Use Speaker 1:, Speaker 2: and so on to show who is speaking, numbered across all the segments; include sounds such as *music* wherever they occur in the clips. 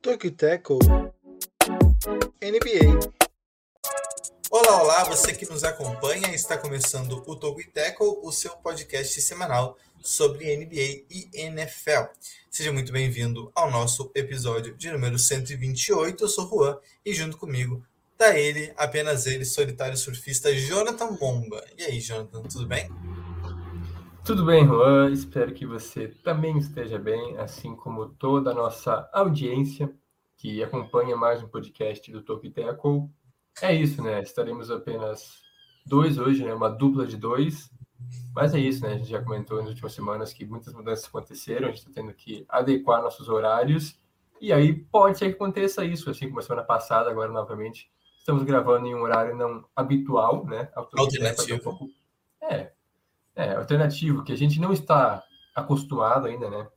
Speaker 1: Tokyo Tackle NBA.
Speaker 2: Olá, olá, você que nos acompanha, está começando o Togo e o seu podcast semanal sobre NBA e NFL. Seja muito bem-vindo ao nosso episódio de número 128. Eu sou Juan e junto comigo tá ele, apenas ele, solitário surfista Jonathan Bomba. E aí, Jonathan, tudo bem?
Speaker 3: Tudo bem, Juan. Espero que você também esteja bem, assim como toda a nossa audiência que acompanha mais um podcast do Toque Tackle. É isso, né? Estaremos apenas dois hoje, né? Uma dupla de dois. Mas é isso, né? A gente já comentou nas últimas semanas que muitas mudanças aconteceram, a gente está tendo que adequar nossos horários. E aí pode ser que aconteça isso, assim como a semana passada, agora novamente. Estamos gravando em um horário não habitual, né?
Speaker 2: Alternativo.
Speaker 3: Um pouco... É, é, alternativo, que a gente não está acostumado ainda, né?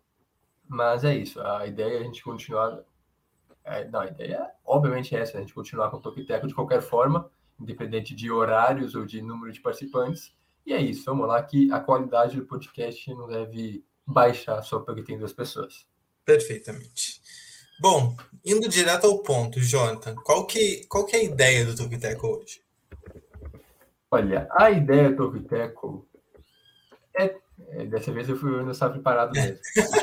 Speaker 3: Mas é isso, a ideia é a gente continuar é, não, a ideia, obviamente, é essa: a gente continuar com o Tokiteco de qualquer forma, independente de horários ou de número de participantes. E é isso, vamos lá, que a qualidade do podcast não deve baixar só porque tem duas pessoas.
Speaker 2: Perfeitamente. Bom, indo direto ao ponto, Jonathan, qual que, qual que é a ideia do Tokiteco hoje?
Speaker 3: Olha, a ideia do Tokiteco é, é. Dessa vez eu, fui, eu não estava preparado mesmo.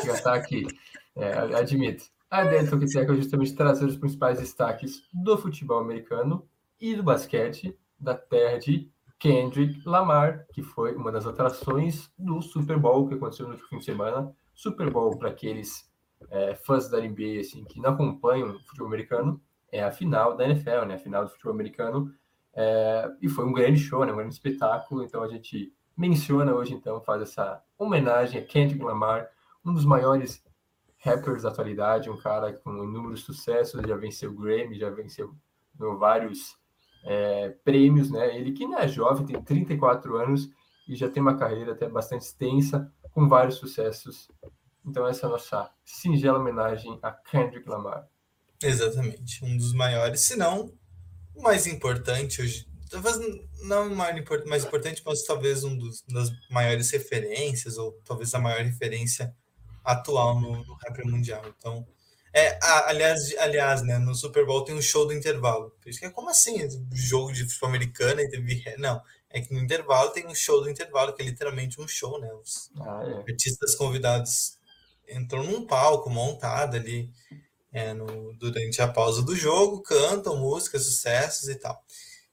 Speaker 3: já está aqui, é, admito. A ideia do Toquiteco é justamente trazer os principais destaques do futebol americano e do basquete da terra de Kendrick Lamar, que foi uma das atrações do Super Bowl que aconteceu no último fim de semana. Super Bowl, para aqueles é, fãs da NBA assim, que não acompanham o futebol americano, é a final da NFL, né? a final do futebol americano. É, e foi um grande show, né? um grande espetáculo. Então a gente menciona hoje, então, faz essa homenagem a Kendrick Lamar, um dos maiores rappers da atualidade, um cara com inúmeros sucessos, já venceu Grammy, já venceu vários é, prêmios, né? Ele que não é jovem, tem 34 anos e já tem uma carreira até bastante extensa, com vários sucessos. Então essa é a nossa singela homenagem a Kendrick Lamar.
Speaker 2: Exatamente, um dos maiores, se não o mais importante hoje, talvez não o mais, importante, mas talvez um dos, das maiores referências, ou talvez a maior referência atual no, no rapper mundial. Então, é, aliás, aliás, né, no Super Bowl tem um show do intervalo. Por isso que é como assim? Jogo de futebol americano e teve. Não, é que no intervalo tem um show do intervalo, que é literalmente um show, né? Os
Speaker 3: ah, é.
Speaker 2: artistas convidados entram num palco montado ali é, no, durante a pausa do jogo, cantam músicas, sucessos e tal.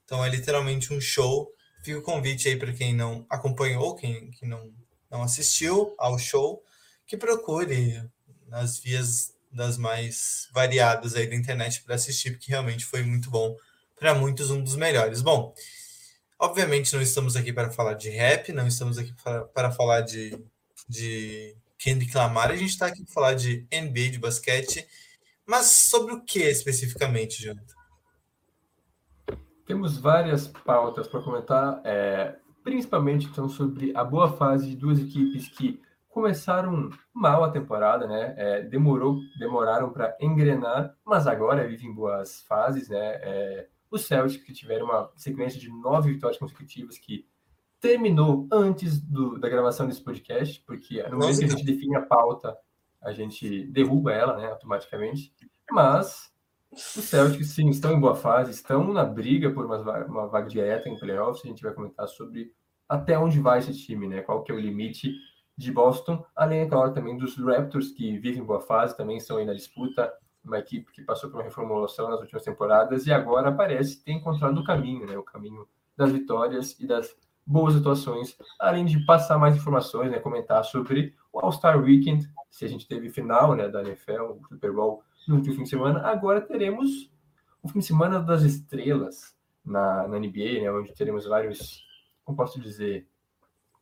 Speaker 2: Então é literalmente um show. Fica o convite aí para quem não acompanhou, quem, quem não, não assistiu ao show que procure nas vias das mais variadas aí da internet para assistir, porque realmente foi muito bom. Para muitos, um dos melhores. Bom, obviamente não estamos aqui para falar de rap, não estamos aqui para, para falar de, de Kendrick Lamar, a gente está aqui para falar de NBA, de basquete. Mas sobre o que especificamente, Jonathan?
Speaker 3: Temos várias pautas para comentar, é, principalmente então sobre a boa fase de duas equipes que começaram mal a temporada, né? É, demorou, demoraram para engrenar, mas agora vivem boas fases, né? É, os Celtics que tiveram uma sequência de nove vitórias consecutivas que terminou antes do, da gravação desse podcast, porque no momento que a gente define a pauta, a gente derruba ela, né? Automaticamente. Mas os Celtics sim estão em boa fase, estão na briga por uma, uma vaga direta em playoffs. A gente vai comentar sobre até onde vai esse time, né? Qual que é o limite de Boston, além, é claro, também dos Raptors, que vivem boa fase, também estão aí na disputa, uma equipe que passou por uma reformulação nas últimas temporadas e agora parece ter encontrado o caminho, né? o caminho das vitórias e das boas atuações, além de passar mais informações, né? comentar sobre o All-Star Weekend, se a gente teve final né, da NFL, o Super Bowl no último fim de semana, agora teremos o fim de semana das estrelas na, na NBA, né, onde teremos vários, como posso dizer,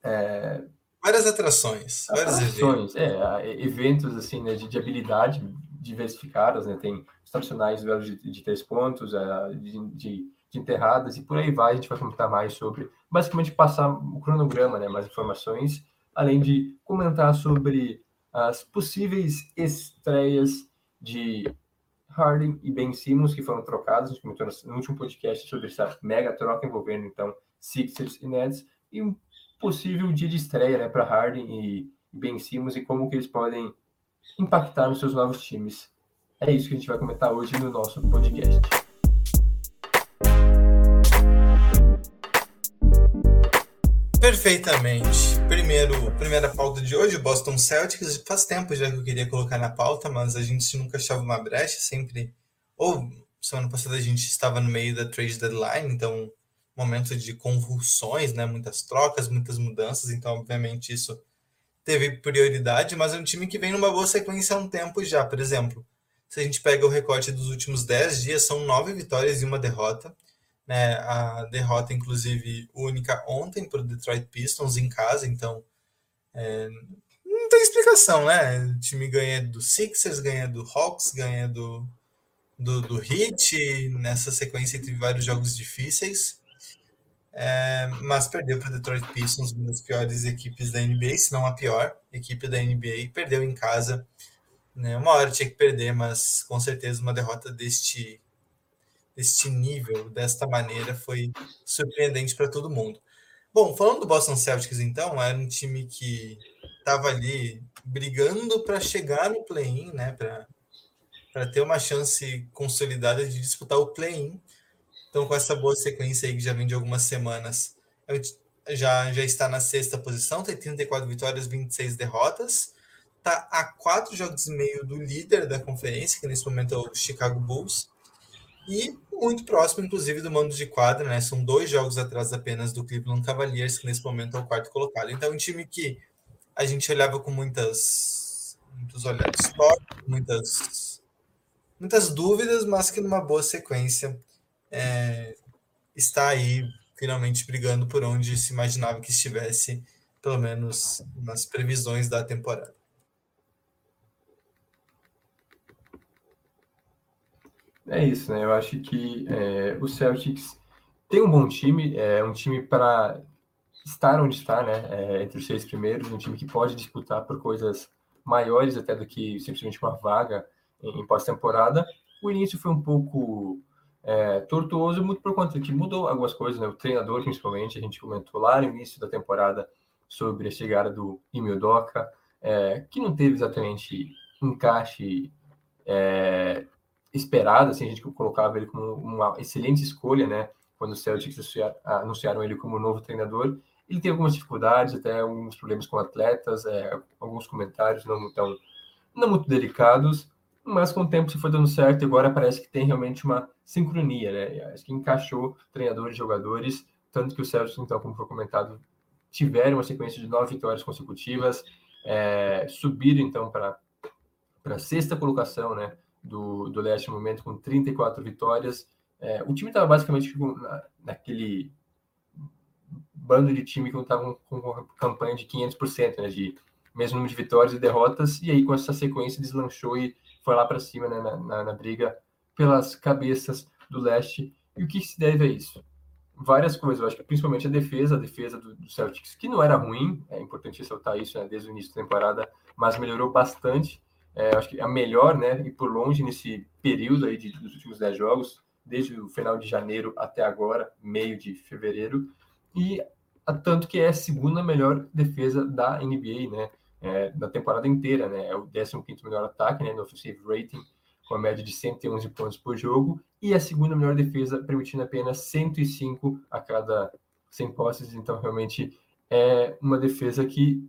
Speaker 3: é,
Speaker 2: Várias atrações, vários
Speaker 3: atrações, eventos. É, eventos assim, né, de, de habilidade diversificadas, né? Tem os tradicionais duelos de, de três pontos, de, de de enterradas e por aí vai. A gente vai comentar mais sobre, basicamente, passar o cronograma, né? Mais informações, além de comentar sobre as possíveis estreias de Harden e Ben Simmons, que foram trocados. A gente comentou no último podcast sobre essa mega troca envolvendo, então, Sixers e Nets. E um possível dia de estreia né, para Harden e Ben Simmons e como que eles podem impactar nos seus novos times. É isso que a gente vai comentar hoje no nosso podcast.
Speaker 2: Perfeitamente. Primeiro, primeira pauta de hoje, Boston Celtics. Faz tempo já que eu queria colocar na pauta, mas a gente nunca achava uma brecha, sempre. Ou semana passada a gente estava no meio da trade deadline, então momento de convulsões, né? Muitas trocas, muitas mudanças, então obviamente isso teve prioridade, mas é um time que vem numa boa sequência há um tempo já. Por exemplo, se a gente pega o recorte dos últimos 10 dias, são nove vitórias e uma derrota. Né? A derrota, inclusive, única ontem para o Detroit Pistons em casa, então é, não tem explicação, né? O time ganha do Sixers, ganha do Hawks, ganha do, do, do Heat, nessa sequência teve vários jogos difíceis. É, mas perdeu para Detroit Pistons, uma das piores equipes da NBA, se não a pior equipe da NBA, perdeu em casa. Né? Uma hora tinha que perder, mas com certeza uma derrota deste, deste nível, desta maneira, foi surpreendente para todo mundo. Bom, falando do Boston Celtics, então, era um time que estava ali brigando para chegar no play-in, né? Para ter uma chance consolidada de disputar o play-in então, com essa boa sequência aí que já vem de algumas semanas, já, já está na sexta posição, tem 34 vitórias, 26 derrotas. Está a quatro jogos e meio do líder da conferência, que nesse momento é o Chicago Bulls. E muito próximo, inclusive, do mando de quadra, né? São dois jogos atrás apenas do Cleveland Cavaliers, que nesse momento é o quarto colocado. Então, um time que a gente olhava com muitas, muitos olhares muitas, muitas dúvidas, mas que numa boa sequência é, está aí finalmente brigando por onde se imaginava que estivesse, pelo menos nas previsões da temporada.
Speaker 3: É isso, né? Eu acho que é, o Celtics tem um bom time, é um time para estar onde está, né? É, entre os seis primeiros, um time que pode disputar por coisas maiores até do que simplesmente uma vaga em, em pós-temporada. O início foi um pouco é, tortuoso muito por conta que mudou algumas coisas, né? O treinador, *laughs* principalmente, a gente comentou lá no início da temporada sobre a chegada do Emil Doca, é, que não teve exatamente encaixe é, esperado, assim, a gente colocava ele como uma excelente escolha, né? Quando os Celtics anunciaram ele como novo treinador, ele teve algumas dificuldades, até alguns problemas com atletas, é, alguns comentários não, tão, não muito delicados, mas com o tempo se foi dando certo e agora parece que tem realmente uma sincronia, né? Acho que encaixou treinadores jogadores, tanto que o Celtics, então, como foi comentado, tiveram uma sequência de nove vitórias consecutivas, é, subiram então para a sexta colocação, né? Do, do leste no momento com 34 vitórias. É, o time estava basicamente na, naquele bando de time que não estavam com, com campanha de 500%, né? De mesmo número de vitórias e derrotas, e aí com essa sequência deslanchou e foi lá para cima né, na, na, na, briga pelas cabeças do leste. E o que se deve a isso? Várias coisas, eu acho que principalmente a defesa, a defesa do, do Celtics, que não era ruim, é importante ressaltar isso né, desde o início da temporada, mas melhorou bastante. É, acho que a melhor, né, e por longe nesse período aí de, dos últimos 10 jogos, desde o final de janeiro até agora, meio de fevereiro, e tanto que é a segunda melhor defesa da NBA, né? É, da temporada inteira, né? É o 15 melhor ataque, né? No offensive rating, com a média de 111 pontos por jogo, e a segunda melhor defesa, permitindo apenas 105 a cada 100 posses. Então, realmente é uma defesa que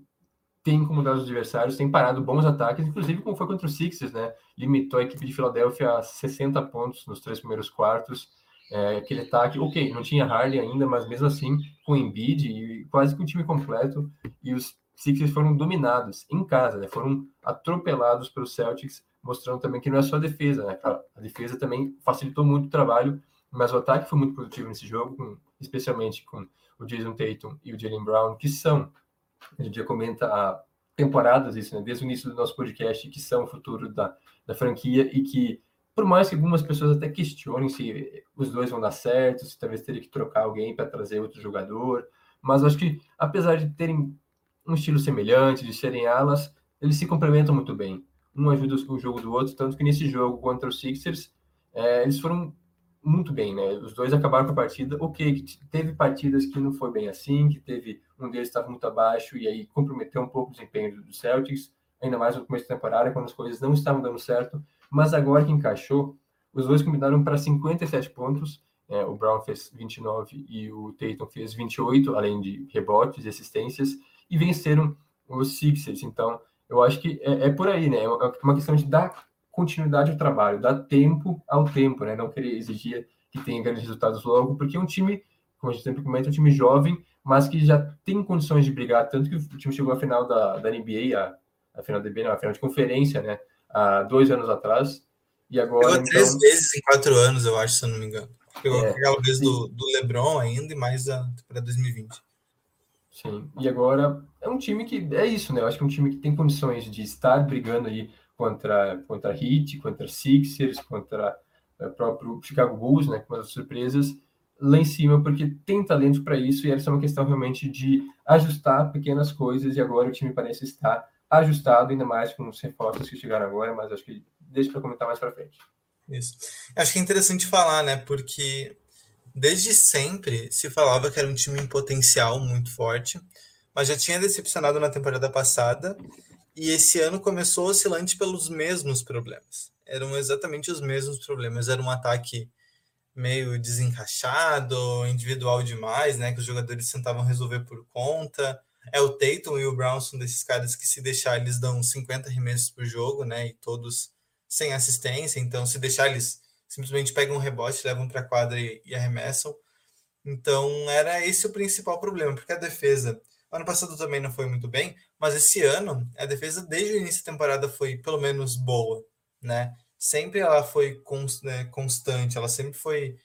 Speaker 3: tem incomodado os adversários, tem parado bons ataques, inclusive como foi contra o Sixers, né? Limitou a equipe de Filadélfia a 60 pontos nos três primeiros quartos. É, aquele ataque, ok, não tinha Harley ainda, mas mesmo assim, com Embiid e quase que o time completo, e os Sixers foram dominados em casa, né? foram atropelados pelos Celtics, mostrando também que não é só a defesa, né? A defesa também facilitou muito o trabalho, mas o ataque foi muito produtivo nesse jogo, com, especialmente com o Jason Tatum e o Jalen Brown, que são, a gente já comenta há temporadas isso, né? Desde o início do nosso podcast, que são o futuro da, da franquia e que por mais que algumas pessoas até questionem se os dois vão dar certo, se talvez teria que trocar alguém para trazer outro jogador, mas acho que apesar de terem um estilo semelhante, de serem alas, eles se complementam muito bem. Um ajuda o jogo do outro, tanto que nesse jogo contra os Sixers, é, eles foram muito bem, né? Os dois acabaram com a partida. Ok, teve partidas que não foi bem assim, que teve um deles estava muito abaixo e aí comprometeu um pouco o desempenho do Celtics, ainda mais no começo da temporada, quando as coisas não estavam dando certo. Mas agora que encaixou, os dois combinaram para 57 pontos. É, o Brown fez 29 e o Tatum fez 28, além de rebotes e assistências, e venceram os Sixers. Então, eu acho que é, é por aí, né? É uma questão de dar continuidade ao trabalho, dar tempo ao tempo, né? Não querer exigir que tenha grandes resultados logo, porque é um time, como a gente sempre comenta, é um time jovem, mas que já tem condições de brigar, tanto que o time chegou à final da, da NBA, a, a final da NBA, não, a final de conferência, né? Há dois anos atrás, e agora... Pegou
Speaker 2: então... três vezes em quatro anos, eu acho, se eu não me engano. Pegou é, aquela vez do, do LeBron ainda, e mais para 2020.
Speaker 3: Sim, e agora é um time que é isso, né? Eu acho que é um time que tem condições de estar brigando aí contra contra Heat, contra Sixers, contra o é, próprio Chicago Bulls, né? Com as surpresas lá em cima, porque tem talento para isso e essa é uma questão realmente de ajustar pequenas coisas e agora o time parece estar ajustado, ainda mais com os reforços que chegaram agora, mas acho que deixa para comentar mais para frente.
Speaker 2: Isso. Acho que é interessante falar, né? Porque desde sempre se falava que era um time em potencial muito forte, mas já tinha decepcionado na temporada passada e esse ano começou oscilante pelos mesmos problemas. Eram exatamente os mesmos problemas. Era um ataque meio desencaixado, individual demais, né? Que os jogadores tentavam resolver por conta. É o Tatum e o Brown são desses caras que se deixar eles dão 50 arremessos por jogo, né? E todos sem assistência. Então, se deixar eles simplesmente pegam um rebote, levam para a quadra e, e arremessam. Então, era esse o principal problema, porque a defesa, ano passado também não foi muito bem, mas esse ano, a defesa desde o início da temporada foi pelo menos boa, né? Sempre ela foi né, constante, ela sempre foi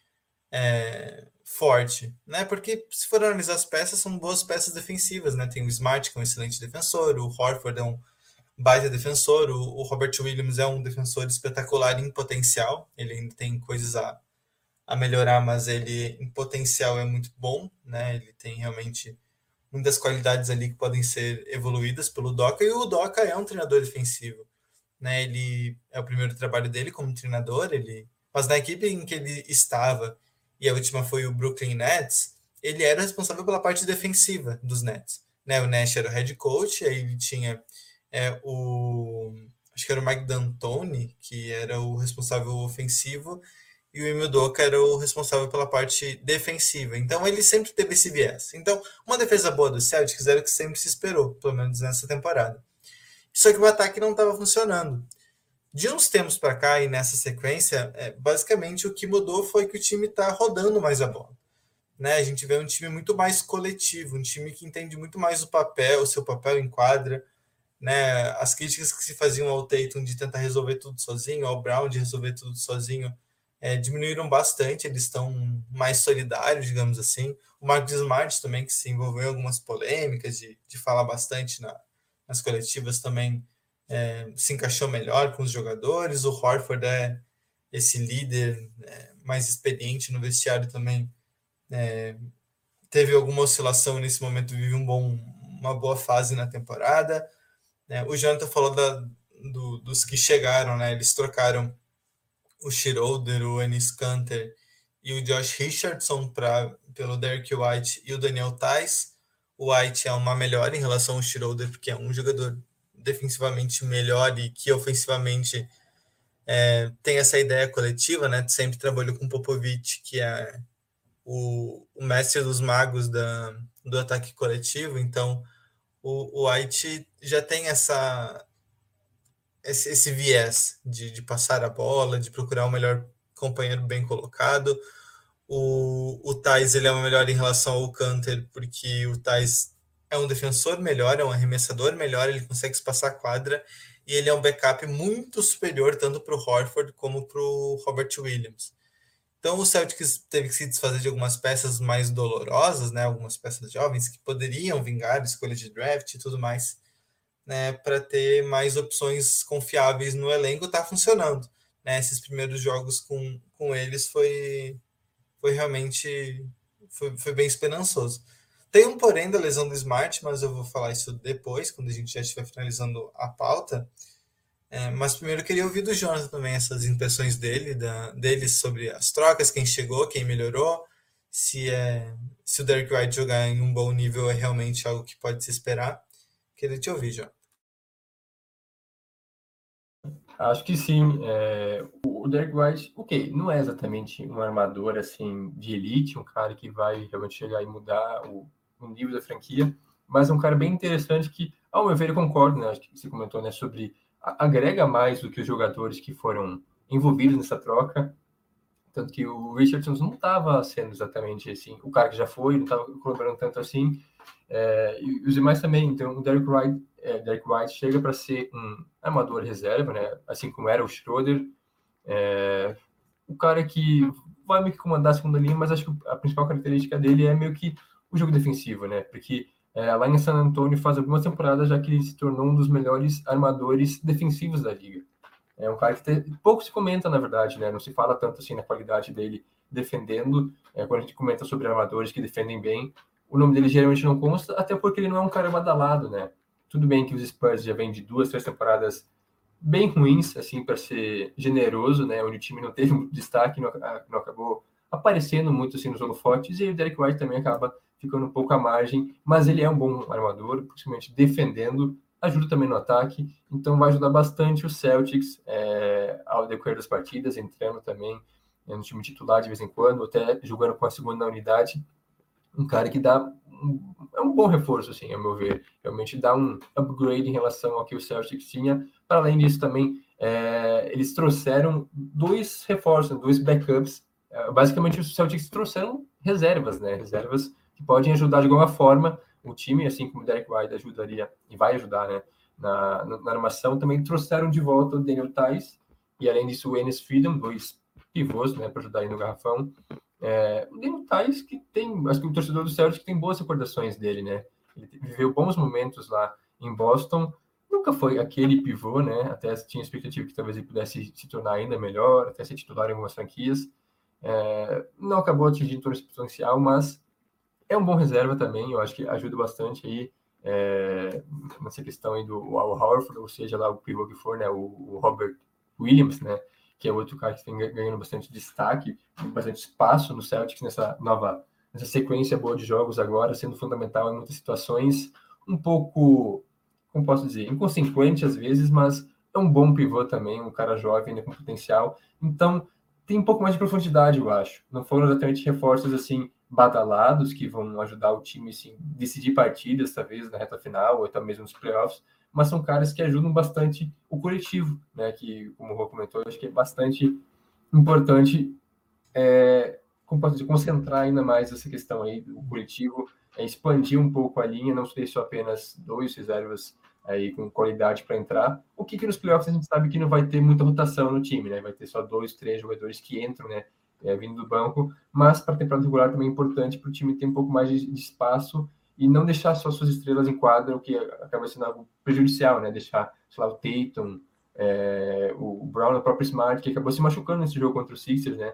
Speaker 2: é, forte, né? Porque se for analisar as peças, são boas peças defensivas, né? Tem o Smart, que é um excelente defensor, o Horford é um baita defensor. O, o, Robert Williams é um defensor espetacular em potencial. Ele ainda tem coisas a, a melhorar, mas ele em potencial é muito bom, né? Ele tem realmente muitas qualidades ali que podem ser evoluídas pelo Doca. E o Doca é um treinador defensivo, né? Ele é o primeiro trabalho dele como treinador. Ele, mas na equipe em que ele estava e a última foi o Brooklyn Nets, ele era responsável pela parte defensiva dos Nets. Né, o Nash era o head coach, aí ele tinha é o acho que era o Mike D'Antoni, que era o responsável ofensivo, e o Emil Doca era o responsável pela parte defensiva. Então ele sempre teve esse viés. Então, uma defesa boa do Celtics era o que sempre se esperou, pelo menos nessa temporada. Só que o ataque não estava funcionando. De uns tempos para cá e nessa sequência, é, basicamente o que mudou foi que o time está rodando mais a bola. Né? A gente vê um time muito mais coletivo, um time que entende muito mais o papel, o seu papel em quadra, né, as críticas que se faziam ao Tatum de tentar resolver tudo sozinho, ao Brown de resolver tudo sozinho, é, diminuíram bastante, eles estão mais solidários, digamos assim. O Marcos Smart também, que se envolveu em algumas polêmicas, de, de falar bastante na, nas coletivas, também é, se encaixou melhor com os jogadores. O Horford é esse líder é, mais experiente no vestiário também. É, teve alguma oscilação nesse momento, vive um bom, uma boa fase na temporada. Né? O Jonathan falou da, do, dos que chegaram, né? Eles trocaram o Schroeder, o Ennis Canter e o Josh Richardson pra, pelo Derek White e o Daniel Tais. O White é uma melhor em relação ao Schroeder, porque é um jogador defensivamente melhor e que ofensivamente é, tem essa ideia coletiva, né? Sempre trabalhou com Popovich, que é o, o mestre dos magos da, do ataque coletivo, então o, o White já tem essa esse, esse viés de, de, passar a bola, de procurar o melhor companheiro bem colocado. O, o Thais ele é melhor em relação ao Canter, porque o Thais é um defensor melhor, é um arremessador melhor, ele consegue passar a quadra e ele é um backup muito superior tanto para o Horford como para o Robert Williams. Então o Celtics teve que se desfazer de algumas peças mais dolorosas, né? Algumas peças jovens que poderiam vingar escolha de draft e tudo mais, né? Para ter mais opções confiáveis no elenco, tá funcionando. né, esses primeiros jogos com, com eles foi, foi realmente foi, foi bem esperançoso. Tem um porém da lesão do Smart, mas eu vou falar isso depois, quando a gente já estiver finalizando a pauta. É, mas primeiro eu queria ouvir do Jonathan também essas impressões dele, da, dele sobre as trocas, quem chegou, quem melhorou, se, é, se o Derek White jogar em um bom nível é realmente algo que pode se esperar. Queria te ouvir, Jonathan.
Speaker 3: Acho que sim. É, o Derek White, ok, não é exatamente um armador assim de elite, um cara que vai realmente chegar e mudar o, o nível da franquia, mas é um cara bem interessante que, ao meu ver, eu concordo, né? Acho que você comentou, né, sobre agrega mais do que os jogadores que foram envolvidos nessa troca. Tanto que o Richardson não estava sendo exatamente assim, o cara que já foi, não estava colaborando tanto assim. É, e os demais também. Então, o Derek White, é, Derek White chega para ser um armador reserva, né? assim como era o Schroeder. É, o cara que vai meio que comandar a segunda linha, mas acho que a principal característica dele é meio que o jogo defensivo, né? Porque é, lá em San Antonio faz algumas temporadas já que ele se tornou um dos melhores armadores defensivos da liga. É um cara que pouco se comenta, na verdade, né? Não se fala tanto assim na qualidade dele defendendo. É, quando a gente comenta sobre armadores que defendem bem, o nome dele geralmente não consta, até porque ele não é um cara badalado, né? Tudo bem que os Spurs já vêm de duas, três temporadas bem ruins, assim, para ser generoso, né? Onde o time não teve muito destaque, não, não acabou aparecendo muito assim nos holofotes, e o Derek White também acaba ficando um pouco à margem, mas ele é um bom armador, principalmente defendendo, ajuda também no ataque, então vai ajudar bastante o Celtics é, ao decorrer das partidas, entrando também no time titular de vez em quando, até jogando com a segunda unidade, um cara que dá um, é um bom reforço, assim, ao meu ver, realmente dá um upgrade em relação ao que o Celtics tinha, para além disso também, é, eles trouxeram dois reforços, dois backups, é, basicamente os Celtics trouxeram reservas, né, reservas que podem ajudar de alguma forma o time, assim como o Derek White ajudaria e vai ajudar, né, na, na, armação, também trouxeram de volta o Daniel Tais e além disso o Enes Freedom, dois pivôs, né, para ajudar aí no garrafão. É, o Daniel Tais que tem, acho que o torcedor do Celtic tem boas recordações dele, né, ele viveu bons momentos lá em Boston, nunca foi aquele pivô, né, até tinha expectativa que talvez ele pudesse se tornar ainda melhor, até ser titular em algumas franquias, é, não acabou atingindo todo esse potencial, mas é um bom reserva também, eu acho que ajuda bastante aí é, nessa questão aí do Al Horford, ou seja, lá o pivô que for, né, o, o, Robert Williams, né, que é outro cara que tem ganhando bastante destaque, bastante espaço no Celtics nessa nova, nessa sequência boa de jogos agora, sendo fundamental em muitas situações, um pouco, como posso dizer, inconsequente às vezes, mas é um bom pivô também, um cara jovem, né, com potencial, então tem um pouco mais de profundidade, eu acho. Não foram exatamente reforços assim badalados que vão ajudar o time assim, decidir partidas, talvez na reta final ou até mesmo nos playoffs, mas são caras que ajudam bastante o coletivo, né? Que, como o Rô comentou, acho que é bastante importante é, concentrar ainda mais essa questão aí do coletivo, é expandir um pouco a linha, não ser só apenas dois reservas aí com qualidade para entrar. O que, que nos playoffs a gente sabe que não vai ter muita rotação no time, né? Vai ter só dois, três jogadores que entram, né? é, vindo do banco, mas para a temporada regular também é importante para o time ter um pouco mais de, de, espaço e não deixar só suas estrelas em quadra, o que acaba sendo algo prejudicial, né? Deixar, sei lá, o Tatum, é, o Brown, o próprio Smart, que acabou se machucando nesse jogo contra o Sixers, né?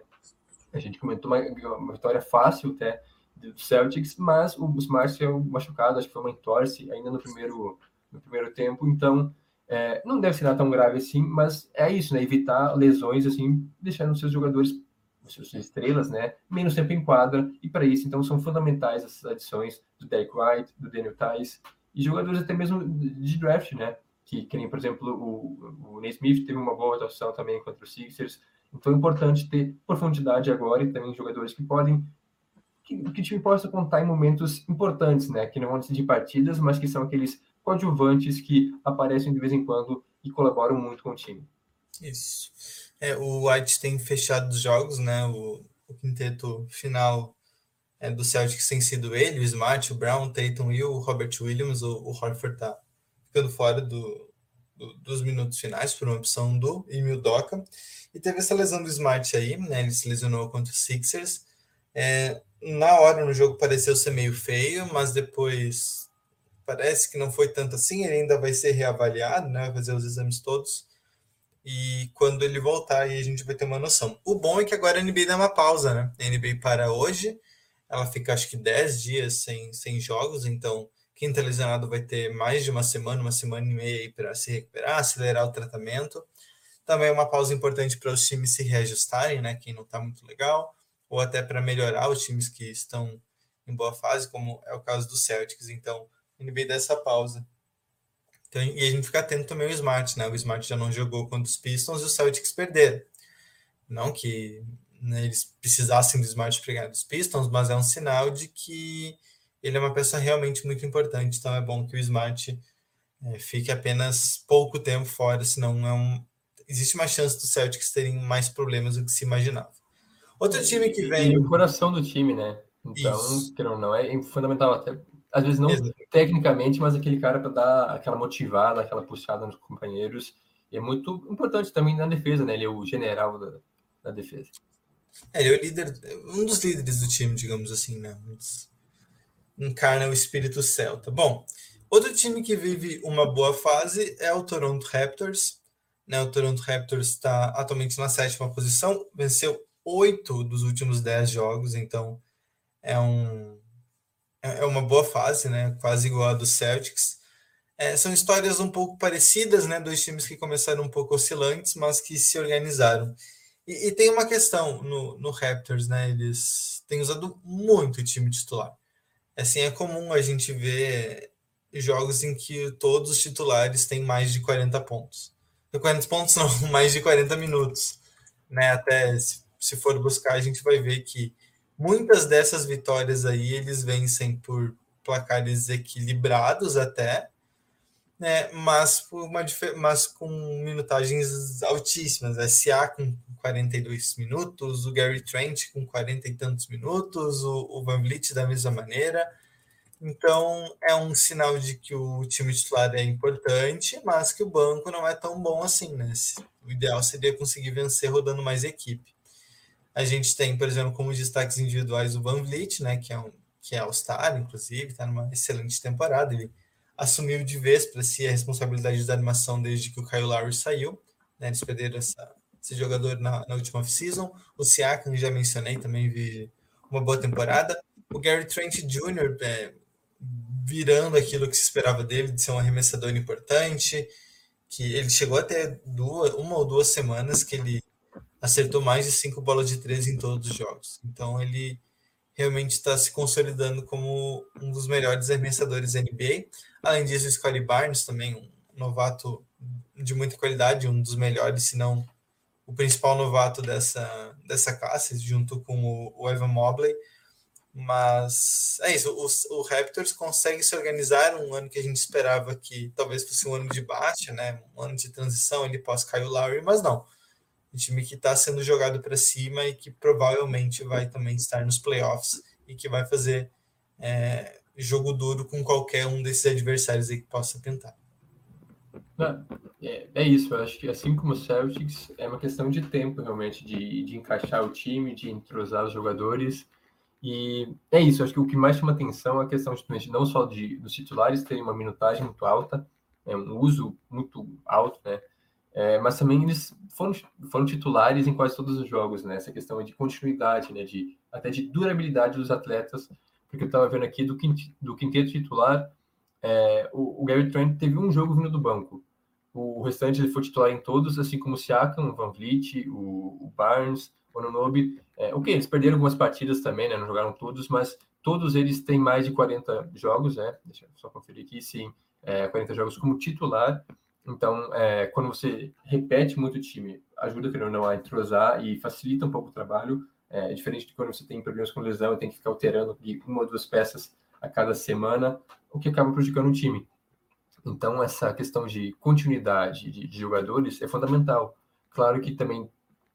Speaker 3: A gente comentou uma, uma vitória fácil até do Celtics, mas o Smart saiu machucado, acho que foi uma entorse ainda no primeiro, no primeiro tempo, então é, não deve ser nada tão grave assim, mas é isso, né? Evitar lesões, assim, deixando seus jogadores suas estrelas, né? Menos tempo em quadra, e para isso, então, são fundamentais essas adições do Derek White, do Daniel Tice, e jogadores até mesmo de draft, né? Que, que nem, por exemplo, o, o Smith teve uma boa atuação também contra os Sixers, então é importante ter profundidade agora e também jogadores que podem que, que o time possa contar em momentos importantes, né? Que não vão decidir partidas, mas que são aqueles coadjuvantes que aparecem de vez em quando e colaboram muito com o time.
Speaker 2: Isso. É, o White tem fechado os jogos, né? O, o quinteto final é, do Celtics tem sido ele, o Smart, o Brown, o Tatum e o Robert Williams. O, o Horford tá ficando fora do, do, dos minutos finais por uma opção do Emil Doca. E teve essa lesão do Smart aí, né? Ele se lesionou contra o Sixers. É, na hora no jogo pareceu ser meio feio, mas depois parece que não foi tanto assim. Ele ainda vai ser reavaliado, né? Vai fazer os exames todos E quando ele voltar, aí a gente vai ter uma noção. O bom é que agora a NBA dá uma pausa, né? A NBA para hoje, ela fica acho que 10 dias sem, sem jogos, então quem está lesionado vai ter mais de uma semana, uma semana e meia aí para se recuperar, acelerar o tratamento. Também é uma pausa importante para os times se reajustarem, né? Quem não está muito legal, ou até para melhorar os times que estão em boa fase, como é o caso do Celtics. Então, NBA dá essa pausa. Então, e a gente fica atento também ao Smart, né? O Smart já não jogou contra os Pistons e os Celtics perderam. Não que né, eles precisassem do Smart para ganhar dos Pistons, mas é um sinal de que ele é uma peça realmente muito importante. Então é bom que o Smart é, fique apenas pouco tempo fora, senão é um, existe uma chance dos Celtics terem mais problemas do que se imaginava. Outro time que vem.
Speaker 3: E o coração do time, né? Então, não, não é fundamental até às vezes não Exato. tecnicamente, mas aquele cara para dar aquela motivada, aquela puxada nos companheiros. E é muito importante também na defesa, né? Ele é o general da, da defesa.
Speaker 2: É, ele é o líder, um dos líderes do time, digamos assim, né? Encarna o espírito celta. Bom, outro time que vive uma boa fase é o Toronto Raptors. Né? O Toronto Raptors está atualmente na sétima posição, venceu oito dos últimos dez jogos, então é um é, é uma boa fase, né? Quase igual a do Celtics. É, são histórias um pouco parecidas, né? Dois times que começaram um pouco oscilantes, mas que se organizaram. E, e tem uma questão no, no, Raptors, né? Eles têm usado muito time titular. Assim, é comum a gente ver jogos em que todos os titulares têm mais de 40 pontos. 40 pontos *laughs* não, mais de 40 minutos. Né? Até se, se for buscar, a gente vai ver que Muitas dessas vitórias aí eles vencem por placares equilibrados até, né? mas, uma, mas com minutagens altíssimas. SA com 42 minutos, o Gary Trent com 40 e tantos minutos, o, o Van Vliet da mesma maneira. Então é um sinal de que o time titular é importante, mas que o banco não é tão bom assim, né? O ideal seria conseguir vencer rodando mais equipe. A gente tem, por exemplo, como destaques individuais o Van Vliet, né, que é um que é All-Star, inclusive, está numa excelente temporada. Ele assumiu de vez para si a responsabilidade da animação desde que o Kyle Lowry saiu. Né, eles perderam essa, esse jogador na, na última off-season. O Siakam, já mencionei, também vive uma boa temporada. O Gary Trent Jr. É, virando aquilo que se esperava dele, de ser um arremessador importante, que ele chegou até duas, uma ou duas semanas que ele acertou mais de cinco bolas de três em todos os jogos. Então ele realmente está se consolidando como um dos melhores arremessadores da NBA. Além disso, o Scottie Barnes também, um novato de muita qualidade, um dos melhores, se não o principal novato dessa, dessa classe, junto com o, o Evan Mobley. Mas é isso, o, o, Raptors consegue se organizar um ano que a gente esperava que talvez fosse um ano de baixa, né? um ano de transição ele pós Kyle Lowry, mas não um time que está sendo jogado para cima e que provavelmente vai também estar nos playoffs e que vai fazer é, jogo duro com qualquer um desses adversários aí que possa pintar.
Speaker 3: É, é isso, eu acho que assim como o Celtics, é uma questão de tempo realmente, de, de encaixar o time, de entrosar os jogadores. E é isso, acho que o que mais chama atenção é a questão de, não só de, dos titulares terem uma minutagem muito alta, é um uso muito alto, né? É, mas também eles foram, foram titulares em quase todos os jogos, né? Essa questão de continuidade, né? De, até de durabilidade dos atletas, porque eu estava vendo aqui do, quinteto, do quinteto titular, é, o, o, Gary Trent teve um jogo vindo do banco. O, o, restante ele foi titular em todos, assim como o Siakam, o Van Vliet, o, o Barnes, o Ononobi. É, ok, eles perderam algumas partidas também, né? Não jogaram todos, mas todos eles têm mais de 40 jogos, né? Deixa eu só conferir aqui, sim. É, 40 jogos como titular. Então, é, quando você repete muito o time, ajuda, querendo ou não, a entrosar e facilita um pouco o trabalho. É, diferente de quando você tem problemas com lesão e tem que ficar alterando uma ou duas peças a cada semana, o que acaba prejudicando o time. Então, essa questão de continuidade de, de jogadores é fundamental. Claro que também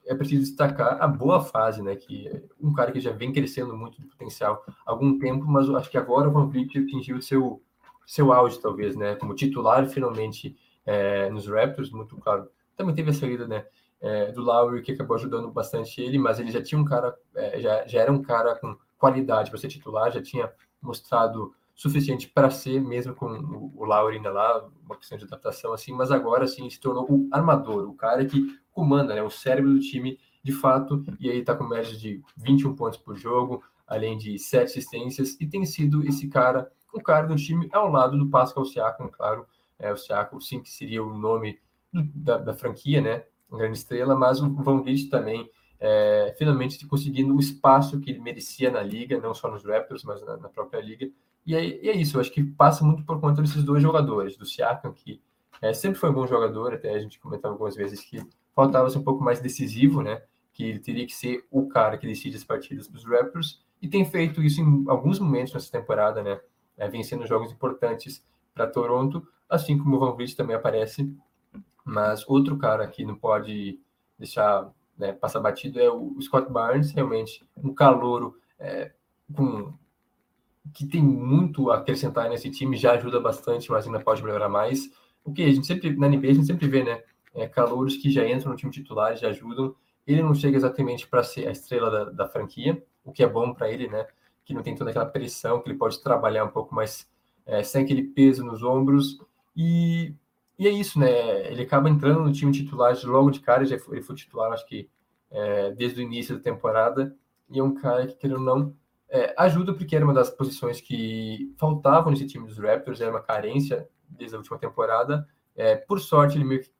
Speaker 3: é preciso destacar a boa fase, né? Que é um cara que já vem crescendo muito de potencial há algum tempo, mas acho que agora o Van atingiu seu seu auge, talvez, né? Como titular, finalmente é, nos Raptors, muito claro. Também teve a saída né, é, do Lowry, que acabou ajudando bastante ele, mas ele já tinha um cara, é, já, já era um cara com qualidade para ser titular, já tinha mostrado suficiente para ser, mesmo com o, o Laurie ainda lá, uma questão de adaptação assim, mas agora sim se tornou o armador, o cara que comanda, né, o cérebro do time de fato, e aí está com média de 21 pontos por jogo, além de sete assistências, e tem sido esse cara, o cara do time ao lado do Pascal Siakam, claro, é, o Siakam sim que seria o nome da, da franquia, né, grande estrela, mas o Van Vliet também é, finalmente conseguindo o espaço que ele merecia na liga, não só nos Raptors, mas na, na própria liga. E é, e é, isso, eu acho que passa muito por conta desses dois jogadores, do Siakam, que é, sempre foi um bom jogador, até a gente comentava algumas vezes que faltava ser um pouco mais decisivo, né? Que ele teria que ser o cara que decide as partidas dos Raptors, e tem feito isso em alguns momentos nessa temporada, né? É, vencendo jogos importantes para Toronto, assim como o Van Vliet também aparece. Mas outro cara que não pode deixar né, passar batido é o Scott Barnes, realmente um calouro é, com, que tem muito a acrescentar nesse time, já ajuda bastante, mas ainda pode melhorar mais. O que a gente sempre, na NBA, a gente sempre vê, né? É, calouros que já entram no time titular, já ajudam. Ele não chega exatamente para ser a estrela da, da franquia, o que é bom para ele, né? Que não tem toda aquela pressão, que ele pode trabalhar um pouco mais é, sem aquele peso nos ombros. E e é isso, né? Ele acaba entrando no time titular logo de cara, já foi, ele foi titular, acho que é, desde o início da temporada, e é um cara que, querendo ou não, é, ajuda porque era uma das posições que faltavam nesse time dos Raptors, era uma carência desde a última temporada. É, por sorte, ele meio que,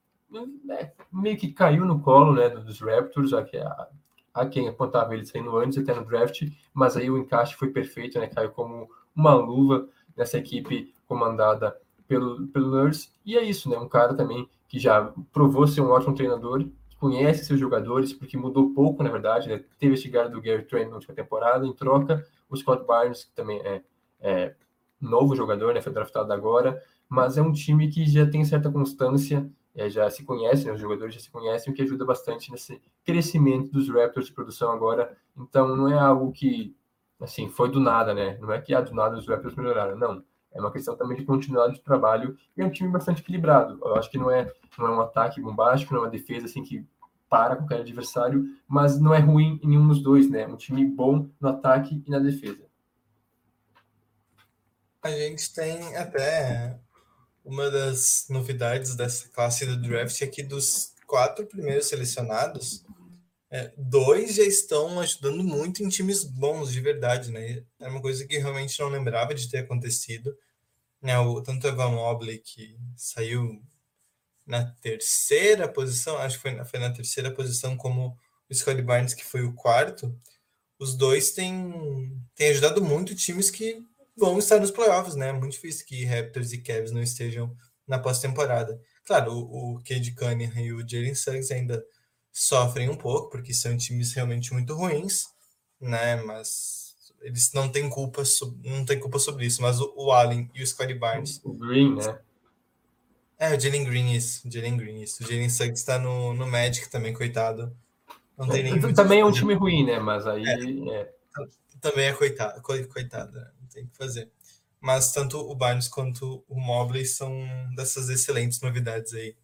Speaker 3: né, meio que caiu no colo né, dos Raptors, que a, a quem apontava ele saindo antes, até no draft, mas aí o encaixe foi perfeito, né? Caiu como uma luva nessa equipe comandada pelo, pelo Nurse. E é isso, né? Um cara também que já provou ser um ótimo treinador, conhece seus jogadores, porque mudou pouco, na verdade, né? Teve a chegada do Gary Trent na última temporada, em troca, o Scott Barnes, que também é, é novo jogador, né? Foi draftado agora, mas é um time que já tem certa constância, é, já se conhece, né? Os jogadores já se conhecem, o que ajuda bastante nesse crescimento dos Raptors de produção agora. Então, não é algo que, assim, foi do nada, né? Não é que, ah, do nada os Raptors melhoraram, não é uma questão também de continuidade de trabalho e é um time bastante equilibrado. Eu acho que não é, não é um ataque bombástico, não é uma defesa assim que para qualquer adversário, mas não é ruim em nenhum dos dois, né? É um time bom no ataque e na defesa.
Speaker 2: A gente tem até uma das novidades dessa classe do draft aqui dos quatro primeiros selecionados, é, dois já estão ajudando muito em times bons de verdade, né? É uma coisa que realmente não lembrava de ter acontecido né, o, tanto o Evan Mobley, que saiu na terceira posição, acho que foi na, foi na terceira posição, como o Scottie Barnes, que foi o quarto, os dois têm, têm ajudado muito times que vão estar nos playoffs, né? É muito difícil que Raptors e Cavs não estejam na pós-temporada. Claro, o, o Cade Cunningham e o Jalen Suggs ainda sofrem um pouco, porque são times realmente muito ruins, né? Mas eles não têm culpa, não tem culpa sobre isso, mas o, o Allen e o Scottie Barnes.
Speaker 3: O Green, né?
Speaker 2: É, o Jalen Green, isso. O Jalen Green, isso. O Jalen Suggs está no, no Magic também, coitado.
Speaker 3: Não tem nem também é um time ruim, né? Mas aí. É, é.
Speaker 2: Também é coitado, coitado, né? não tem o que fazer. Mas tanto o Barnes quanto o Mobley são dessas excelentes novidades aí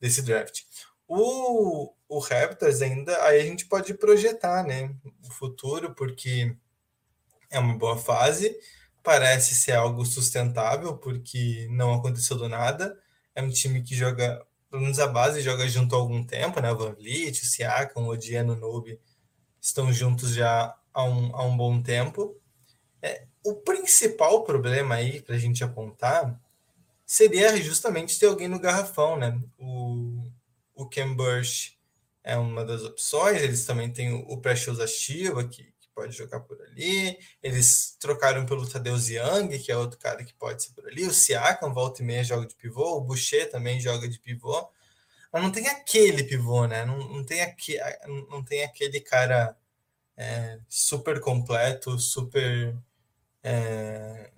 Speaker 2: desse draft. O, o Raptors ainda, aí a gente pode projetar, né? O futuro, porque é uma boa fase, parece ser algo sustentável, porque não aconteceu do nada. É um time que joga, pelo menos a base, joga junto há algum tempo, né? O Van Vliet, o Siakam, o Odiano Nobe estão juntos já há um, há um bom tempo. É, o principal problema aí para a gente apontar seria justamente ter alguém no garrafão, né? O, o Ken Burch é uma das opções, eles também têm o Precious Achiva, que pode jogar por ali. Eles trocaram pelo Tadeu Young, que é outro cara que pode ser por ali. O Siakam, volta e meia, joga de pivô. O Boucher também joga de pivô. Mas não tem aquele pivô, né? Não, não, tem, aqui, não tem aquele cara é, super completo, super... É,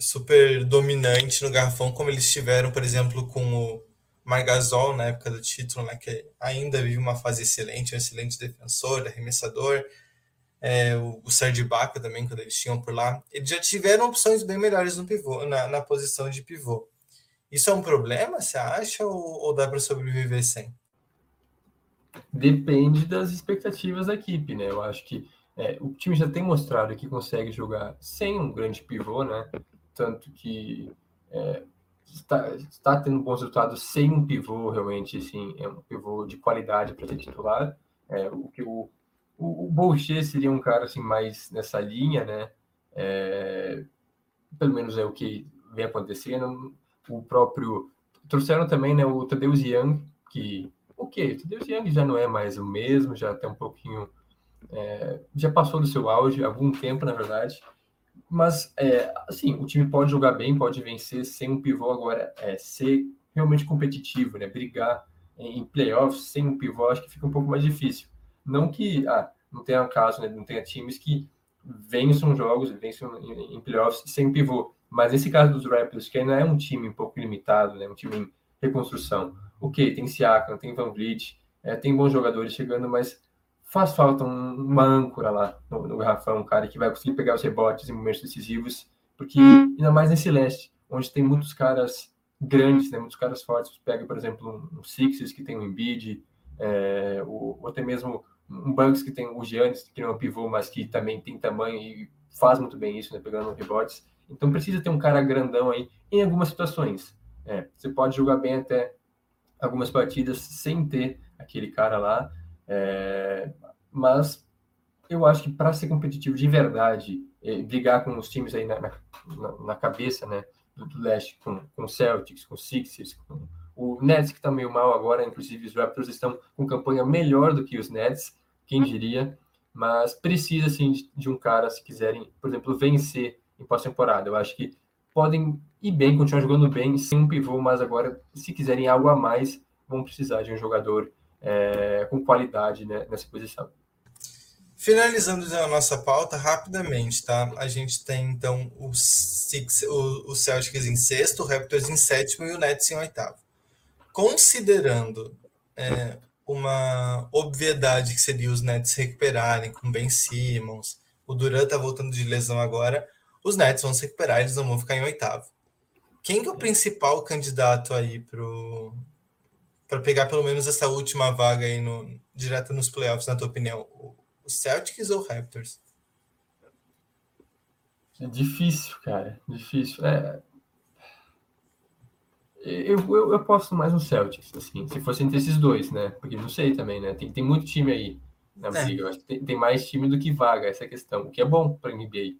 Speaker 2: super dominante no garrafão, como eles tiveram, por exemplo, com o Margasol na época do título, né, que ainda vive uma fase excelente, um excelente defensor, arremessador, é, o, o Sérgio Baca também, quando eles tinham por lá, eles já tiveram opções bem melhores no pivô, na, na posição de pivô. Isso é um problema, você acha, ou, ou dá para sobreviver sem?
Speaker 3: Depende das expectativas da equipe, né? Eu acho que é, o time já tem mostrado que consegue jogar sem um grande pivô, né? tanto que é, está, está tendo bons resultados sem um pivô realmente, assim, é um pivô de qualidade para ser titular. É, o que o, o, o Boucher seria um cara assim mais nessa linha, né? É, pelo menos é o que vem acontecendo. O próprio trouxeram também, né, o Tadeu Young, que ok, o Tadeu Young já não é mais o mesmo, já tem um pouquinho é, já passou do seu auge há algum tempo, na verdade. Mas, é, assim, o time pode jogar bem, pode vencer sem um pivô agora, é, ser realmente competitivo, né? Brigar em playoffs sem um pivô, acho que fica um pouco mais difícil. Não que ah, não tenha caso, né? não tenha times que vençam jogos, vençam em, em playoffs sem um pivô. Mas nesse caso dos Raptors, que ainda é um time um pouco limitado, né? um time em reconstrução. Ok, tem Siakam, tem Van Vliet, é, tem bons jogadores chegando, mas faz falta um, uma âncora lá no, no garrafão, um cara que vai conseguir pegar os rebotes em momentos decisivos, porque hum. ainda mais nesse leste, onde tem muitos caras grandes, né, muitos caras fortes, pega, por exemplo, um, um Sixers que tem o Embiid, é, ou, ou, até mesmo um Bucks que tem o Giannis, que não é um pivô, mas que também tem tamanho e faz muito bem isso, né, pegando rebotes. Então precisa ter um cara grandão aí em algumas situações. É, você pode jogar bem até algumas partidas sem ter aquele cara lá, é, mas eu acho que para ser competitivo de verdade, brigar com os times aí na, na, na cabeça, né, do, do, leste, com, com Celtics, com Sixers, com o Nets que está meio mal agora, inclusive os Raptors estão com campanha melhor do que os Nets, quem diria, mas precisa sim de, um cara se quiserem, por exemplo, vencer em pós-temporada. Eu acho que podem ir bem, continuar jogando bem, sem um pivô, mas agora, se quiserem algo a mais, vão precisar de um jogador é, com qualidade né, nessa posição.
Speaker 2: Finalizando a nossa pauta rapidamente, tá? A gente tem então o, Six, o, o Celtics em sexto, o Raptors em sétimo e o Nets em oitavo. Considerando é, uma obviedade que seria os Nets recuperarem com Ben Simmons, o Durant tá voltando de lesão agora, os Nets vão se recuperar, eles não vão ficar em oitavo. Quem que é o principal candidato aí pro para pegar pelo menos essa última vaga aí no direto nos playoffs, na tua opinião? O Celtics ou o Raptors?
Speaker 3: É difícil, cara. Difícil. É... Eu, eu, eu posto mais no Celtics, assim, se fosse entre esses dois, né? Porque não sei também, né? Tem, tem muito time aí na é. briga. É. Tem, tem, mais time do que vaga, essa questão. O que é bom para NBA.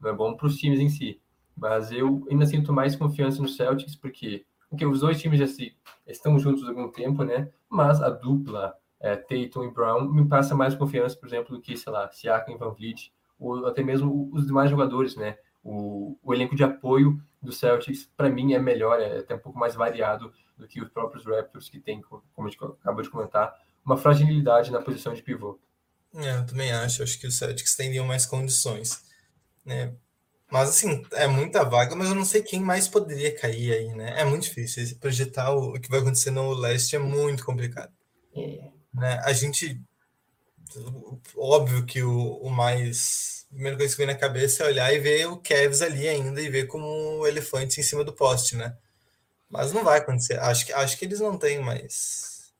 Speaker 3: Não é bom para os times em si. Mas eu ainda sinto mais confiança no Celtics, porque porque os dois times já se, estão juntos há algum tempo, né? Mas a dupla é, Tatum e Brown me passa mais confiança, por exemplo, do que, sei lá, Siakam e Van Vliet, ou até mesmo os demais jogadores, né? O, o elenco de apoio do Celtics, para mim, é melhor, é até um pouco mais variado do que os próprios Raptors, que tem, como a gente acabou de comentar, uma fragilidade na posição de pivô.
Speaker 2: É, eu também acho. Acho que os Celtics teriam mais condições. Né? Mas, assim, é muita vaga, mas eu não sei quem mais poderia cair aí, né? É muito difícil. Projetar o que vai acontecer no leste é muito complicado. É. Né? A gente. Óbvio que o, o mais. Primeira coisa que vem na cabeça é olhar e ver o Kevs ali ainda e ver como um elefante em cima do poste, né? Mas não vai acontecer. Acho que, acho que eles não têm mais.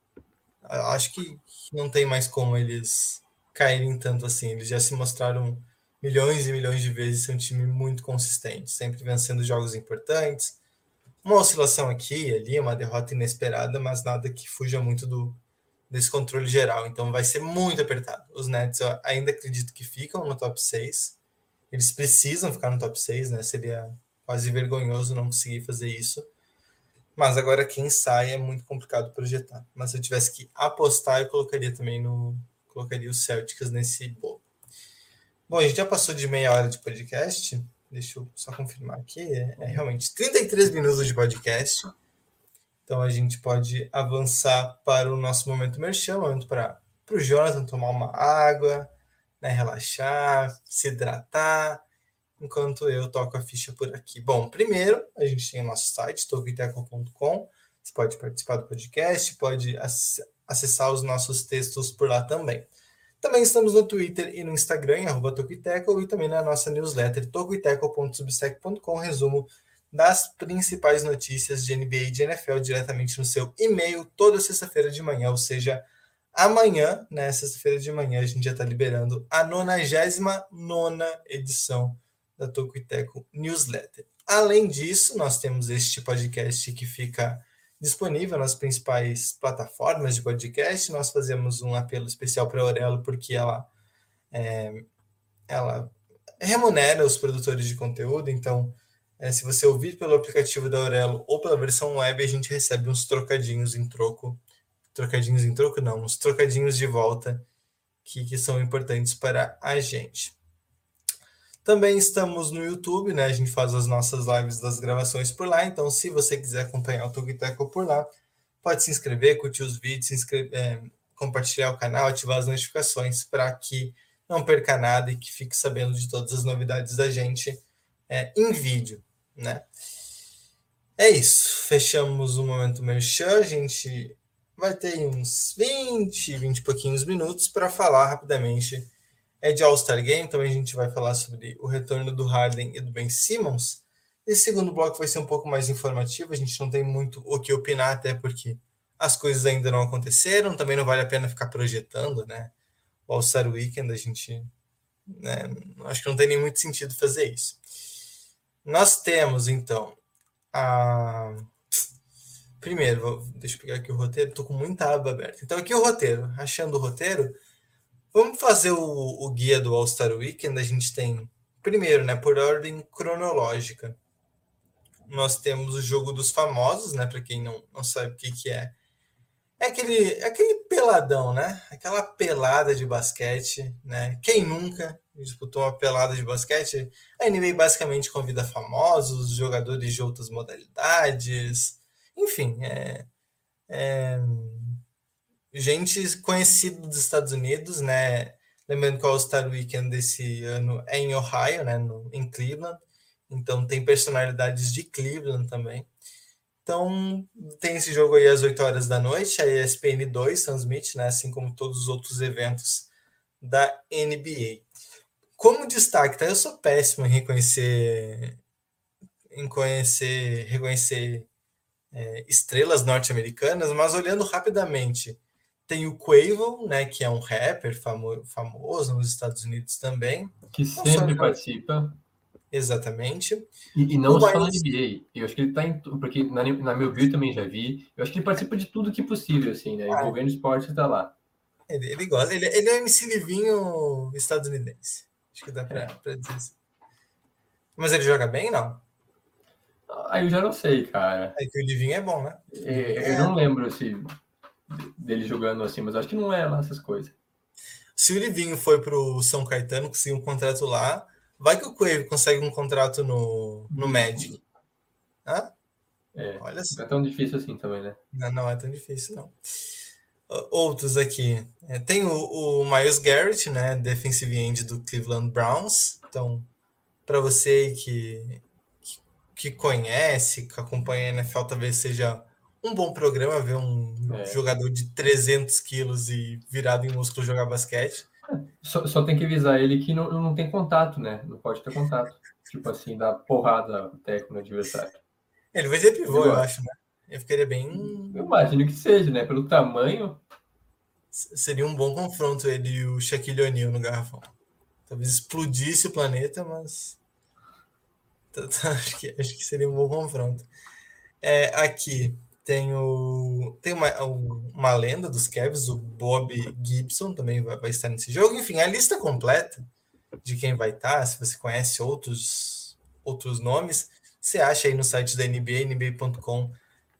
Speaker 2: Acho que não tem mais como eles caírem tanto assim. Eles já se mostraram milhões e milhões de vezes ser um time muito consistente, sempre vencendo jogos importantes. Uma oscilação aqui e ali, uma derrota inesperada, mas nada que fuja muito do desse controle geral. Então vai ser muito apertado. Os Nets eu ainda acredito que ficam no top 6. Eles precisam ficar no top 6, né? Seria quase vergonhoso não conseguir fazer isso. Mas agora quem sai é muito complicado projetar. Mas se eu tivesse que apostar, eu colocaria também no colocaria os Celtics nesse bolo. Bom, a gente já passou de meia hora de podcast. Deixa eu só confirmar aqui. É, é realmente 33 minutos de podcast. Então a gente pode avançar para o nosso momento merchan, momento para o Jonathan tomar uma água, né, relaxar, se hidratar, enquanto eu toco a ficha por aqui. Bom, primeiro a gente tem o nosso site, togiteco.com. Você pode participar do podcast, pode acessar os nossos textos por lá também. Também estamos no Twitter e no Instagram, arroba e também na nossa newsletter, tocoiteco.subsec.com, resumo das principais notícias de NBA e de NFL diretamente no seu e-mail toda sexta-feira de manhã, ou seja, amanhã, né, sexta-feira de manhã, a gente já está liberando a 99 edição da Tocoiteco Newsletter. além disso, nós temos este podcast que fica disponível nas principais plataformas de podcast. Nós fazemos um apelo especial para a Aurelo porque ela, é, ela remunera os produtores de conteúdo. Então, é, se você ouvir pelo aplicativo da Aurelo ou pela versão web, a gente recebe uns trocadinhos em troco. Trocadinhos em troco, não, uns trocadinhos de volta que, que são importantes para a gente. Também estamos no YouTube, né? A gente faz as nossas lives das gravações por lá. Então, se você quiser acompanhar o Tugiteco por lá, pode se inscrever, curtir os vídeos, inscrever, é, compartilhar o canal, ativar as notificações para que não perca nada e que fique sabendo de todas as novidades da gente é, em vídeo, né? É isso. Fechamos o momento merchan. A gente vai ter uns 20, 20 e pouquinhos minutos para falar rapidamente é de All-Star Game, também a gente vai falar sobre o retorno do Harden e do Ben Simmons. Esse segundo bloco vai ser um pouco mais informativo, a gente não tem muito o que opinar, até porque as coisas ainda não aconteceram, também não vale a pena ficar projetando, né? O All-Star Weekend, a gente. Né, acho que não tem nem muito sentido fazer isso. Nós temos, então, a. Primeiro, deixa eu pegar aqui o roteiro, estou com muita aba aberta. Então, aqui o roteiro, achando o roteiro, Vamos fazer o, o guia do All-Star Weekend. A gente tem, primeiro, né, por ordem cronológica, nós temos o jogo dos famosos, né? Para quem não, não sabe o que, que é. É aquele, é aquele peladão, né? Aquela pelada de basquete, né? Quem nunca disputou uma pelada de basquete? A NBA basicamente convida famosos, jogadores de outras modalidades, enfim, é, é gente conhecida dos Estados Unidos, né? Lembrando que o All-Star Weekend desse ano é em Ohio, né? No, em Cleveland. Então tem personalidades de Cleveland também. Então tem esse jogo aí às 8 horas da noite, a ESPN 2 transmite, né? Assim como todos os outros eventos da NBA. Como destaque, tá? Eu sou péssimo em reconhecer em conhecer, reconhecer é, estrelas norte-americanas, mas olhando rapidamente tem o Quavo, né, que é um rapper famo famoso nos Estados Unidos também.
Speaker 3: Que não sempre participa.
Speaker 2: Exatamente.
Speaker 3: E, e não o só na NBA. Eu acho que ele está em. Porque na, na meu bio também já vi. Eu acho que ele participa de tudo que é possível, assim, né? Ah. Envolvendo esporte está lá.
Speaker 2: Ele, ele gosta. Ele, ele é um MC Livinho estadunidense. Acho que dá para é. dizer isso. Mas ele joga bem, não?
Speaker 3: Aí eu já não sei, cara.
Speaker 2: É que o Livinho é bom, né?
Speaker 3: É, eu não lembro se dele jogando assim, mas acho que não é lá essas coisas.
Speaker 2: Se o Livinho foi pro São Caetano, conseguiu um contrato lá, vai que o Coelho consegue um contrato no, no Magic.
Speaker 3: Hã? É, Olha só. Não é tão difícil assim também, né?
Speaker 2: Não, não é tão difícil, não. Outros aqui. É, tem o, o Miles Garrett, né? Defensive end do Cleveland Browns. Então, para você que, que, conhece, que acompanha a NFL, talvez seja um bom programa ver um é. jogador de 300 quilos e virado em músculo jogar basquete.
Speaker 3: Só, só, tem que avisar ele que não, não tem contato, né? Não pode ter contato. Tipo assim, dar porrada técnico no adversário.
Speaker 2: Ele vai ser pivô, eu, eu acho, né? Eu ficaria bem.
Speaker 3: Eu imagino que seja, né? Pelo tamanho.
Speaker 2: Seria um bom confronto ele e o Shaquille O'Neal no garrafão. Talvez explodisse o planeta, mas. *laughs* Acho que, acho que seria um bom confronto. É, aqui, tem, o, tem uma, uma lenda dos Cavs, o Bob Gibson também vai, vai, estar nesse jogo. Enfim, a lista completa de quem vai estar, se você conhece outros, outros nomes, você acha aí no site da NBA, nba.com.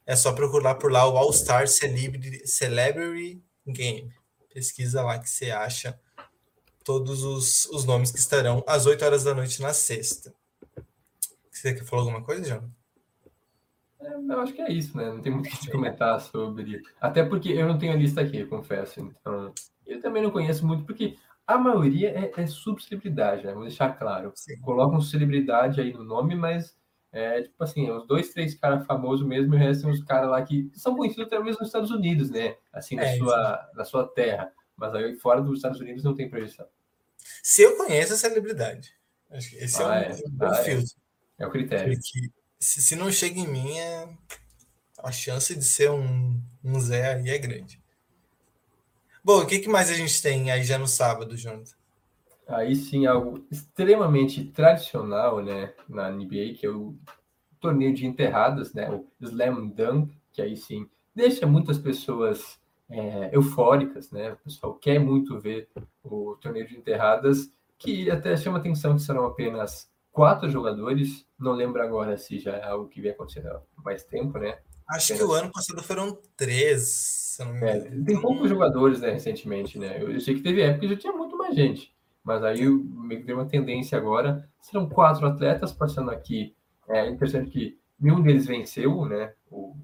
Speaker 2: É só procurar por lá o All-Star Celebrity, Celebrity Game. Pesquisa lá que você acha todos os, os nomes que estarão às 8 horas da noite na sexta. Você quer falar alguma coisa, Jonathan?
Speaker 3: eu acho que é isso, né? Não tem muito o que comentar sobre. Até porque eu não tenho a lista aqui, confesso. Então, eu também não conheço muito, porque a maioria é, é subcelebridade, né? Vou deixar claro. Sim. Colocam celebridade aí no nome, mas é tipo assim, os dois, três caras famosos mesmo, e o resto são os caras lá que são conhecidos até mesmo nos Estados Unidos, né? Assim, na, é, sua, na sua terra. Mas aí fora dos Estados Unidos não tem projeção.
Speaker 2: Se eu conheço a celebridade. Acho que esse ah, é, um, é, um bom ah, filtro.
Speaker 3: É. é o critério.
Speaker 2: Porque se, se não chega em mim, é, a chance de ser um, um Zé aí é grande. Bom, o que, que mais a gente tem aí já no sábado, Jonathan?
Speaker 3: Aí sim, algo extremamente tradicional, né, na NBA, que é o torneio de enterradas, né, o Slam Dunk, que aí sim deixa muitas pessoas é, eufóricas, né? O pessoal quer muito ver o torneio de enterradas, que até chama atenção que serão apenas quatro jogadores. Não lembro agora se já é algo que vem acontecendo há mais tempo, né?
Speaker 2: Acho que o ano passado foram três.
Speaker 3: É, tem poucos jogadores, né, recentemente, né? Eu, eu sei que teve época que já tinha muito mais gente. Mas aí meio que uma tendência agora. Serão quatro atletas passando aqui. É interessante que nenhum deles venceu, né? O,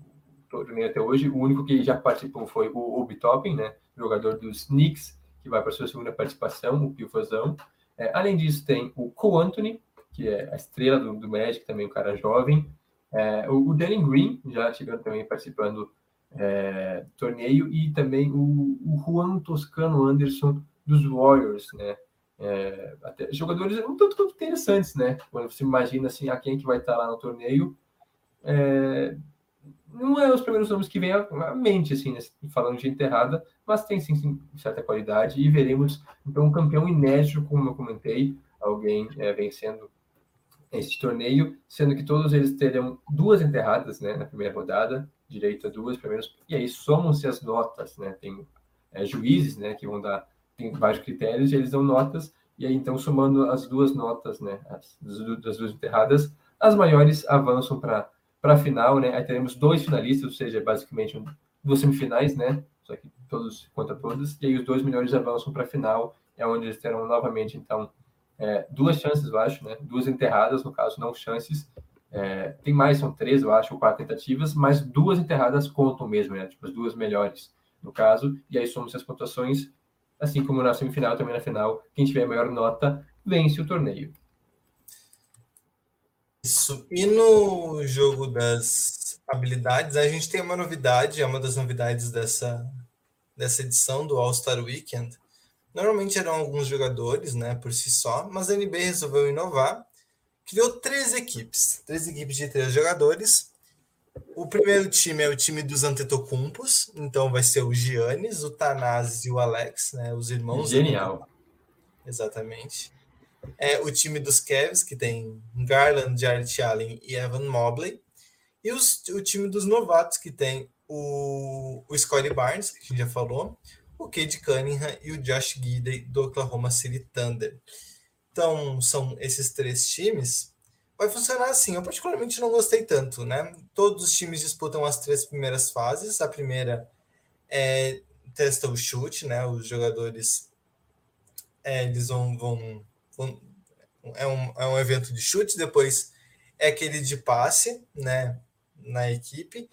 Speaker 3: torneio até hoje. O único que já participou foi o Obi Toppin, né? Jogador dos Knicks, que vai para sua segunda participação, o pivôzão. É, além disso, tem o Cole Anthony, que é a estrela do, do Magic, também um cara jovem. É, o, o Danny Green, já chegando também participando é, do torneio. E também o, o Juan Toscano Anderson, dos Warriors, né? É, até, jogadores um tanto quanto interessantes, né? Quando você imagina assim, a quem que vai estar lá no torneio. É, não é os primeiros nomes que vêm à mente, assim, né, falando de enterrada, mas tem sim, sim, certa qualidade e veremos então um campeão inédito, como eu comentei, alguém é, vencendo esse torneio, sendo que todos eles terão duas enterradas, né, na primeira rodada, direito a duas primeiras, e aí somam-se as notas, né, tem é, juízes, né, que vão dar, tem vários critérios, e eles dão notas, e aí então somando as duas notas, né, as, das duas enterradas, as maiores avançam para a final, né? Aí teremos dois finalistas, ou seja, basicamente duas semifinais, né? Só que todos contra todos, e aí os dois melhores avançam para a final, é onde eles terão novamente, então, é, duas chances, eu acho, né? Duas enterradas, no caso, não chances. É, tem mais, são três, eu acho, ou quatro tentativas, mas duas enterradas contam mesmo, né? Tipo, as duas melhores, no caso, e aí somos as pontuações, assim como na semifinal, também na final, quem tiver a maior nota vence o torneio.
Speaker 2: Isso. E no jogo das habilidades, a gente tem uma novidade, é uma das novidades dessa, dessa edição do All-Star Weekend. Normalmente eram alguns jogadores, né, por si só, mas a NBA resolveu inovar, criou três equipes, três equipes de três jogadores. O primeiro time é o time dos Antetokounmpos, então vai ser o Giannis, o Tanaz e o Alex, né, os irmãos.
Speaker 3: Genial.
Speaker 2: Exatamente é o time dos Cavs, que tem Garland, Jarrett Allen e Evan Mobley. E os, o time dos novatos, que tem o, o Scottie Barnes, que a gente já falou, o Cade Cunningham e o Josh Gidey do Oklahoma City Thunder. Então, são esses três times. Vai funcionar assim. Eu particularmente não gostei tanto, né? Todos os times disputam as três primeiras fases. A primeira é testa o chute, né? Os jogadores é, eles vão, vão é um, é um evento de chute, depois é aquele de passe, né, na equipe,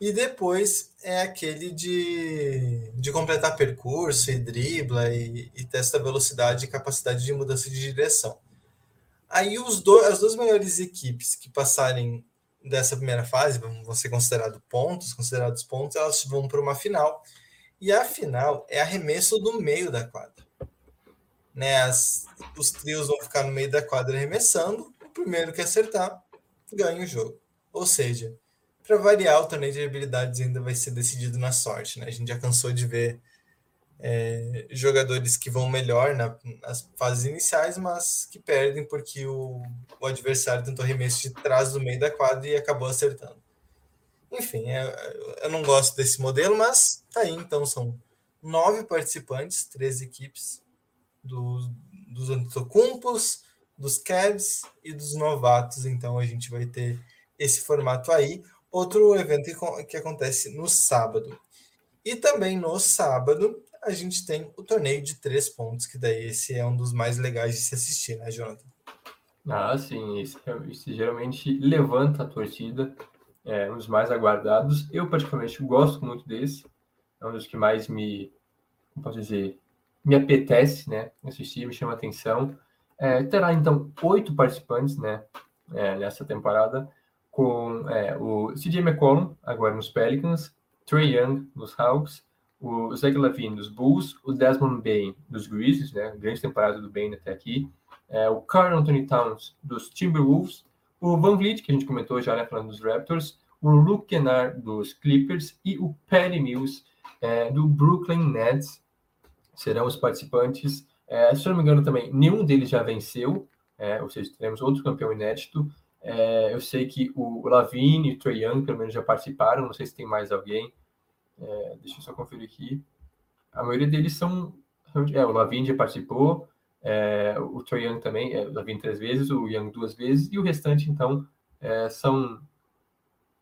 Speaker 2: e depois é aquele de, de completar percurso e dribla e, e testa velocidade e capacidade de mudança de direção. Aí os do, as duas melhores equipes que passarem dessa primeira fase vão ser considerados pontos, considerados pontos, elas vão para uma final. E a final é arremesso do meio da quadra né, as, os trios vão ficar no meio da quadra arremessando, o primeiro que acertar ganha o jogo. Ou seja, para variar, o torneio de habilidades ainda vai ser decidido na sorte. Né? A gente já cansou de ver é, jogadores que vão melhor na, nas fases iniciais, mas que perdem porque o, o adversário tentou arremesso de trás do meio da quadra e acabou acertando. Enfim, é, eu não gosto desse modelo, mas tá aí. Então são nove participantes, três equipes do, dos Antetokounmpos, dos Cavs e dos novatos. Então a gente vai ter esse formato aí. Outro evento que, que acontece no sábado. E também no sábado a gente tem o torneio de três pontos, que daí esse é um dos mais legais de se assistir, né, Jonathan?
Speaker 3: Ah, sim, isso geralmente levanta a torcida, é um dos mais aguardados. Eu, particularmente, gosto muito desse, é um dos que mais me, como posso dizer, me apetece, né, assistir, me chama atenção. É, terá, então, oito participantes, né, é, nessa temporada, com é, o CJ McCollum, agora nos Pelicans, Trey Young, nos Hawks, o Zach Lavine, dos Bulls, o Desmond Bain, dos Grizzlies, né, grande temporada do Bain até aqui, é, o Carl Anthony Towns, dos Timberwolves, o Van Vliet, que a gente comentou já, né, falando dos Raptors, o Luke Kennard, dos Clippers, e o Patty Mills, é, do Brooklyn Nets, serão os participantes É, se eu não me engano também, nenhum deles já venceu, é, ou seja, teremos outro campeão inédito. É, eu sei que o Lavine e o Trae Young, pelo menos, já participaram, não sei se tem mais alguém. É, deixa eu só conferir aqui. A maioria deles são. É, o Lavine já participou, é, o Trae Young também, é, o Lavine três vezes, o Young duas vezes, e o restante, então, é, são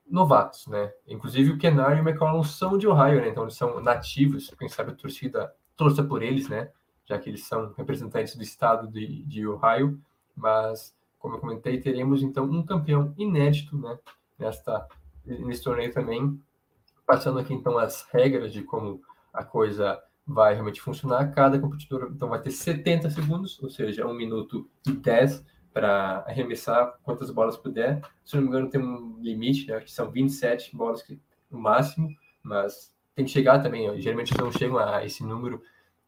Speaker 3: novatos, né? Inclusive o Kenar e o McCollum são de Ohio, né? Então eles são nativos, quem sabe a torcida torça por eles, né? Já que eles são representantes do estado de, de Ohio, mas como eu comentei, teremos então um campeão inédito, né? Nesta nesse torneio também, passando aqui então as regras de como a coisa vai realmente funcionar. Cada competidor então vai ter 70 segundos, ou seja, 1 minuto e 10 para arremessar quantas bolas puder. Se não me engano, tem um limite, né, que são 27 bolas que, no máximo, mas tem que chegar também. Ó, geralmente não chegam a esse número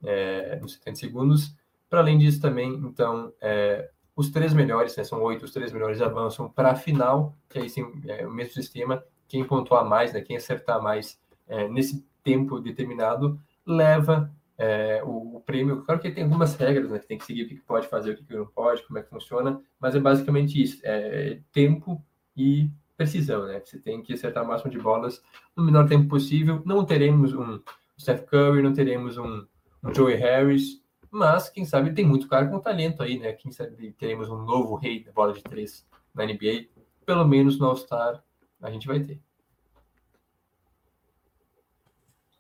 Speaker 3: é, nos 70 segundos. Para além disso, também, então, é, os três melhores, né, são oito, os três melhores avançam para a final, que aí sim é o mesmo sistema. Quem pontuar mais, né, quem acertar mais é, nesse tempo determinado, leva é, o, o, prêmio. Claro que tem algumas regras, né? Que tem que seguir o que pode fazer, o que não pode, como é que funciona, mas é basicamente isso: é tempo e precisão, né? Você tem que acertar o máximo de bolas no menor tempo possível. Não teremos um Steph Curry, não teremos um, um Joey Harris, mas quem sabe tem muito cara com talento aí, né? Quem sabe teremos um novo rei da bola de três na NBA, pelo menos no All-Star a gente vai ter.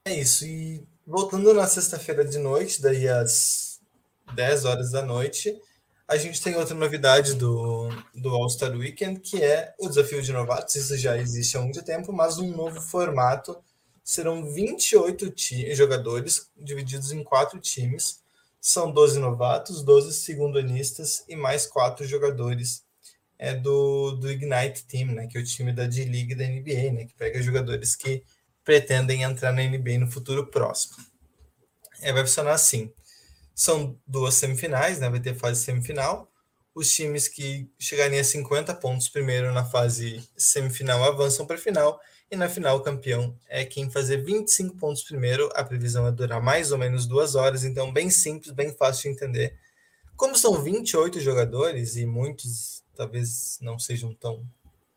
Speaker 2: É isso, e voltando na sexta-feira de noite, daí às 10 horas da noite, a gente tem outra novidade do, do All-Star Weekend, que é o desafio de novatos. Isso já existe há muito tempo, mas um novo formato. Serão 28 jogadores divididos em quatro times. São 12 novatos, 12 segundanistas e mais quatro jogadores é do, do Ignite Team, né, que é o time da D-League da NBA, né, que pega jogadores que pretendem entrar na NBA no futuro próximo. É, vai funcionar assim. São duas semifinais, né? Vai ter fase semifinal. Os times que chegarem a 50 pontos primeiro na fase semifinal avançam para a final. E na final, o campeão é quem fazer 25 pontos primeiro. A previsão é durar mais ou menos duas horas, então bem simples, bem fácil de entender. Como são 28 jogadores e muitos talvez não sejam tão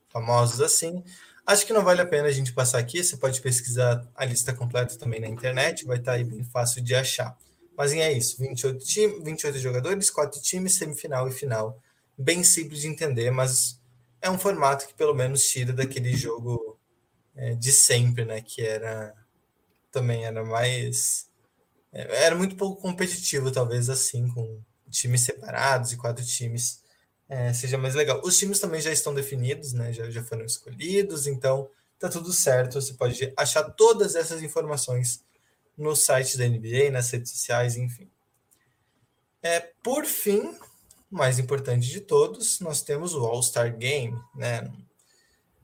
Speaker 2: famosos assim, Acho que não vale a pena a gente passar aqui. Você pode pesquisar a lista completa também na internet, vai estar aí bem fácil de achar. Mas é isso: 28, time, 28 jogadores, 4 times, semifinal e final. Bem simples de entender, mas é um formato que pelo menos tira daquele jogo é, de sempre, né? Que era também era mais. É, era muito pouco competitivo, talvez assim, com times separados e quatro times é, seja mais legal. Os times também já estão definidos, né? Já, já foram escolhidos, então tá tudo certo. Você pode achar todas essas informações no site da NBA, nas redes sociais, enfim. É, por fim, mais importante de todos, nós temos o All-Star Game, né?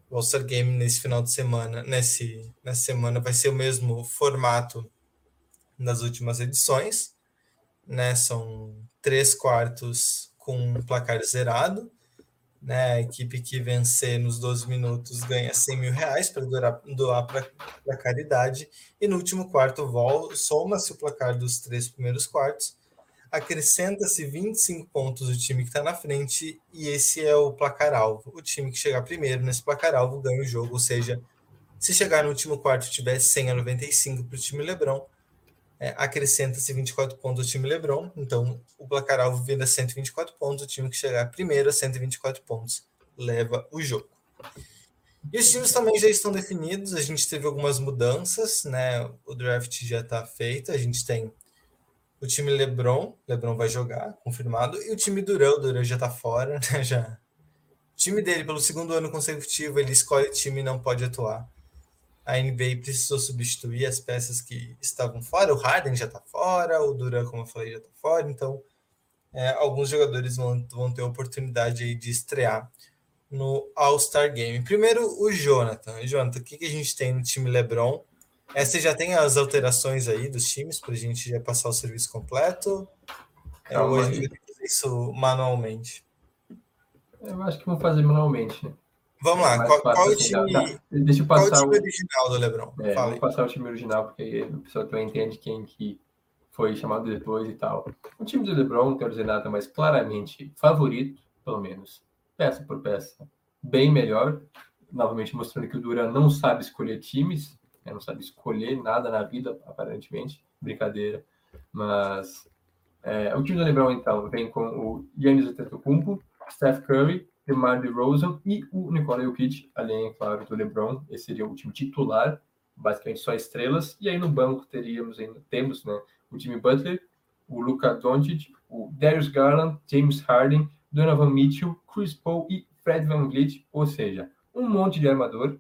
Speaker 2: O All-Star Game nesse final de semana, nesse, nessa semana vai ser o mesmo formato das últimas edições, né? São três quartos com um placar zerado. Né? A equipe que vencer nos 12 minutos ganha 100 mil reais para doar para caridade. E no último quarto, soma-se o placar dos três primeiros quartos, acrescenta-se 25 pontos do time que está na frente, e esse é o placar-alvo. O time que chegar primeiro nesse placar-alvo ganha o jogo, ou seja, se chegar no último quarto e tiver 100 a 95 para o time Lebron, é, acrescenta-se 24 pontos ao time LeBron, então o placar-alvo vira 124 pontos, o time que chegar primeiro a 124 pontos leva o jogo. E os times também já estão definidos, a gente teve algumas mudanças, né? O draft já está feito, a gente tem o time LeBron, LeBron vai jogar, confirmado, e o time Durão, Durão já está fora, *laughs* né? Já. O time dele, pelo segundo ano consecutivo, ele escolhe time e não pode atuar a NBA precisou substituir as peças que estavam fora. O Harden já está fora, o Duran, como eu falei, já está fora. Então, é, alguns jogadores vão, vão ter oportunidade aí de estrear no All-Star Game. Primeiro, o Jonathan. Jonathan, o que, que a gente tem no time LeBron? É, você já tem as alterações aí dos times para a gente já passar o serviço completo? É, a fazer isso manualmente?
Speaker 3: Eu acho que vamos fazer manualmente.
Speaker 2: Vamos lá, qual, qual o time, tá.
Speaker 3: Deixa eu passar
Speaker 2: qual o time original do Lebron?
Speaker 3: É, vou passar o time original, porque o pessoal também entende quem que foi chamado depois e tal. O time do LeBron, não quero dizer nada, mas claramente favorito, pelo menos, peça por peça, bem melhor. Novamente mostrando que o Duran não sabe escolher times, né? não sabe escolher nada na vida, aparentemente. Brincadeira. Mas é, o time do LeBron, então, vem com o Giannis Antetokounmpo, Steph Curry, DeMar DeRozan e o Nikola Jokic, além, claro, do LeBron. Esse seria o time titular, basicamente só estrelas. E aí no banco teríamos ainda, temos né, o time Butler, o Luka Doncic, o Darius Garland, James Harden, Donovan Mitchell, Chris Paul e Fred VanVleet, ou seja, um monte de armador.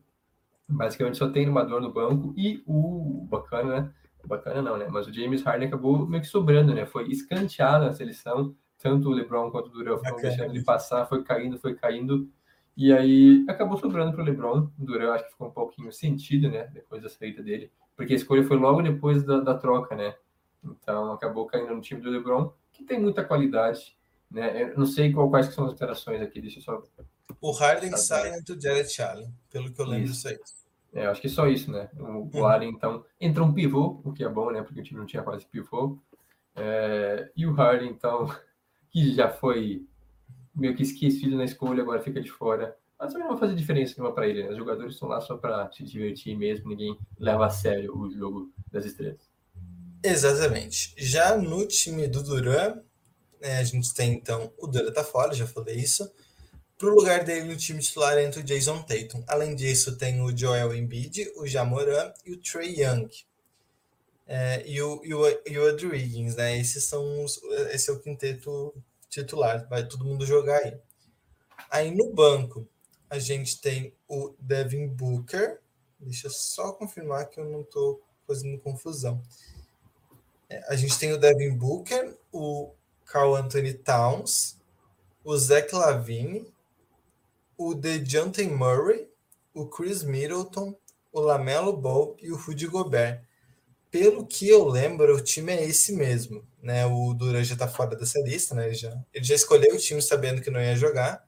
Speaker 3: Basicamente só tem armador no banco e o bacana, né? Bacana não, né? Mas o James Harden acabou meio que sobrando, né? Foi escanteado na seleção, tanto o LeBron quanto o Durant foram deixando ele passar, foi caindo, foi caindo. E aí acabou sobrando para o LeBron. O Durant acho que ficou um pouquinho sentido, né? Depois da saída dele, porque a escolha foi logo depois da, da troca, né? Então acabou caindo no time do LeBron, que tem muita qualidade. Né? Eu não sei qual, quais são as alterações aqui, deixa eu só.
Speaker 2: O Harden sai do Jared Allen, pelo que eu lembro disso aí.
Speaker 3: É, acho que só isso, né? O, o uhum. Allen, então, entra um pivô, o que é bom, né? Porque o time não tinha quase pivô. É, e o Harden, então, que já foi meio que esquecido na escolha, agora fica de fora. Mas também não vai fazer diferença nenhuma para ele, né? Os jogadores estão lá só para se divertir mesmo, ninguém leva a sério o jogo das estrelas.
Speaker 2: Exatamente. Já no time do Duran, né, a gente tem então o Duran tá fora, já falei isso. Pro lugar dele no time titular entra o Jason Tatum. Além disso, tem o Joel Embiid, o Jamoran e o Trey Young. É, e, o, e, o, e o Andrew Wiggins, né? Esses são os, esse é o quinteto titular, vai todo mundo jogar aí. Aí no banco, a gente tem o Devin Booker. Deixa eu só confirmar que eu não estou fazendo confusão. É, a gente tem o Devin Booker, o Carl Anthony Towns, o Zach Lavine, o DeJounte Murray, o Chris Middleton, o Lamelo Ball e o Rudy Gobert. Pelo que eu lembro, o time é esse mesmo. Né? O Duran já está fora dessa lista, né? Ele já, ele já escolheu o time sabendo que não ia jogar.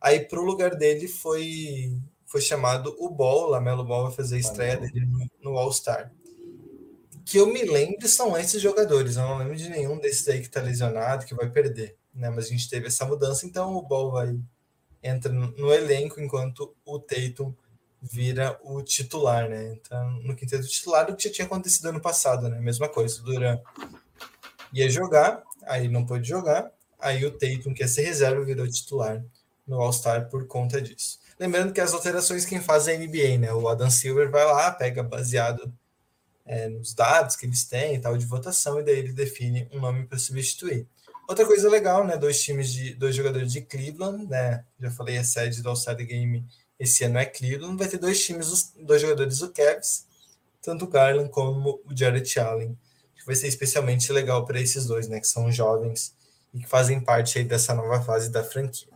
Speaker 2: Aí, para o lugar dele, foi, foi chamado o Ball. O Lamelo Ball vai fazer a estreia dele no, no All-Star que eu me lembro são esses jogadores. Eu não lembro de nenhum desses aí que está lesionado, que vai perder. Né? Mas a gente teve essa mudança, então o Ball vai entra no elenco enquanto o Tatum vira o titular, né? Então, no quinteto titular, o que já tinha acontecido ano passado, né? Mesma coisa, o Duran ia jogar, aí não pôde jogar, aí o Tatum, que ia ser reserva, virou titular no All-Star por conta disso. Lembrando que as alterações quem faz é a NBA, né? O Adam Silver vai lá, pega baseado é, nos dados que eles têm e tal de votação, e daí ele define um nome para substituir. Outra coisa legal, né? Dois times de dois jogadores de Cleveland, né? Já falei, a sede do All-Star Game esse ano é Cleveland. Vai ter dois times, dois jogadores do Cavs, tanto o Garland como o Jared Allen. Que vai ser especialmente legal para esses dois, né? Que são jovens e que fazem parte aí dessa nova fase da franquia.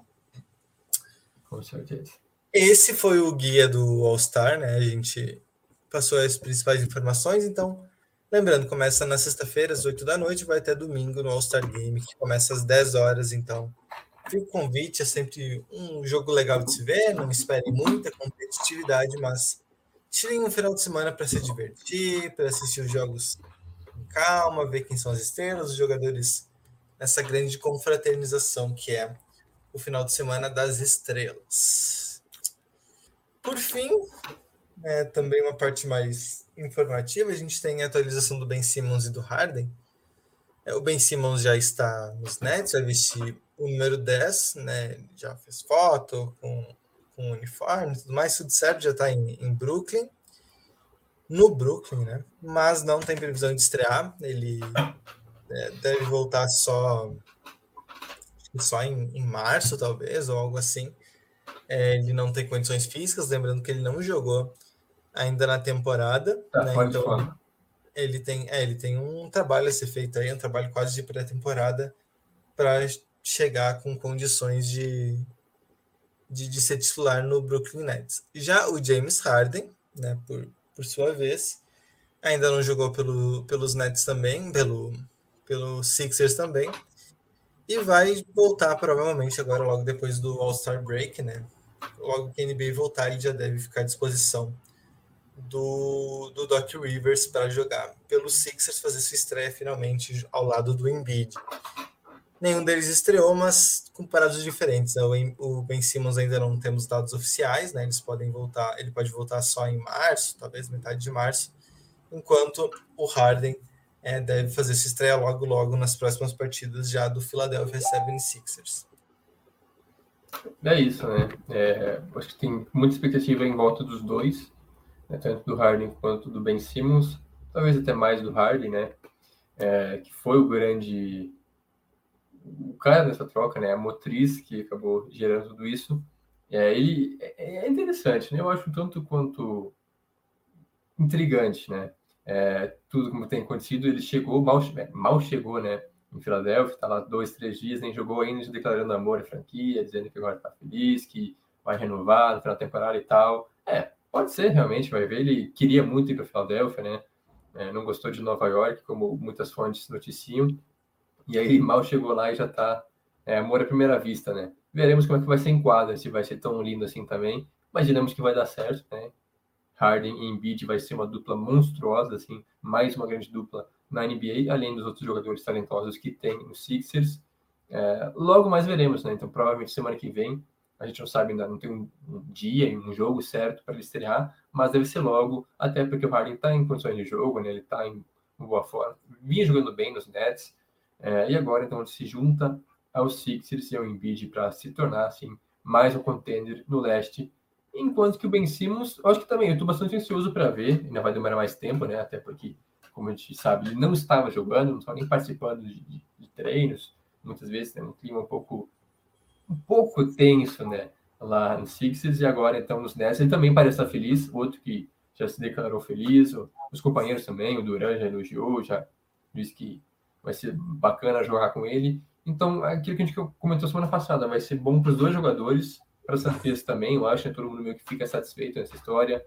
Speaker 3: Com certeza.
Speaker 2: Esse foi o guia do All-Star, né? A gente passou as principais informações. Então, lembrando, começa na sexta-feira, às 8 da noite, vai até domingo no All-Star Game, que começa às 10 horas. Então, fica o convite, é sempre um jogo legal de se ver, não espere muita competitividade, mas tirem um final de semana para se divertir, para assistir os jogos com calma, ver quem são as estrelas, os jogadores nessa grande confraternização que é o final de semana das estrelas. Por fim, é, também uma parte mais informativa, a gente tem a atualização do Ben Simmons e do Harden. É, o Ben Simmons já está nos Nets, vai vestir o número 10, né? Já fez foto com, com uniforme e tudo mais, tudo certo, já está em, em Brooklyn. No Brooklyn, né? Mas não tem previsão de estrear. Ele é, deve voltar só só em, em março, talvez, ou algo assim. É, ele não tem condições físicas, lembrando que ele não jogou ainda na temporada. Tá, né? Então, ele tem, é, ele tem um trabalho a ser feito aí, um trabalho quase de pré-temporada para chegar com condições de, de, de, ser titular no Brooklyn Nets. Já o James Harden, né, por, por sua vez, ainda não jogou pelo, pelos Nets também, pelo, pelo Sixers também, e vai voltar provavelmente agora logo depois do All-Star Break, né? Logo que a NBA voltar, ele já deve ficar à disposição do, do Doc Rivers para jogar pelo Sixers, fazer sua estreia finalmente ao lado do Embiid. Nenhum deles estreou, mas com paradas diferentes. O Ben Simmons ainda não temos dados oficiais, né? Eles podem voltar, ele pode voltar só em março, talvez metade de março, enquanto o Harden é, deve fazer sua estreia logo logo nas próximas partidas já do Philadelphia 76ers.
Speaker 3: É isso, né? É, acho que tem muita expectativa em volta dos dois, né? tanto do Harden quanto do Ben Simmons, talvez até mais do Harden, né? É, que foi o grande o cara dessa troca, né? A motriz que acabou gerando tudo isso. É, ele é, é interessante, né? Eu acho tanto quanto intrigante, né? É, tudo como tem acontecido, ele chegou, mal, mal chegou, né? Em Filadélfia, tá lá dois, três dias, nem jogou ainda, declarando amor à franquia, dizendo que agora tá feliz, que vai renovar no final da temporada e tal. É, pode ser realmente, vai ver. Ele queria muito ir para Filadélfia, né? É, não gostou de Nova York, como muitas fontes noticiam. E aí mal chegou lá e já tá é, amor à primeira vista, né? Veremos como é que vai ser em quadra, se vai ser tão lindo assim também. Imaginamos que vai dar certo, né? Harden e Embiid vai ser uma dupla monstruosa, assim, mais uma grande dupla na NBA, além dos outros jogadores talentosos que tem no Sixers. É, logo mais veremos, né? Então, provavelmente semana que vem, a gente não sabe ainda, não tem um, um dia, um jogo certo para ele estrear, mas deve ser logo, até porque o Harden está em condições de jogo, né? Ele está em boa forma, vinha jogando bem nos Nets, é, e agora, então, ele se junta ao Sixers e ao Embiid para se tornar, assim, mais um contender no leste. Enquanto que o Ben Simmons, acho que também, eu estou bastante ansioso para ver, ainda vai demorar mais tempo, né? Até porque, como a gente sabe, ele não estava jogando, não estava nem participando de, de, de treinos, muitas vezes tem um clima um pouco, um pouco tenso, né? Lá no Sixers e agora, então, nos Nets, ele também parece estar feliz, outro que já se declarou feliz, os companheiros também, o Duran já elogiou, já disse que vai ser bacana jogar com ele. Então, aquilo que a gente comentou semana passada, vai ser bom para os dois jogadores, para o Santos também, eu acho, né? todo mundo meio que fica satisfeito nessa história.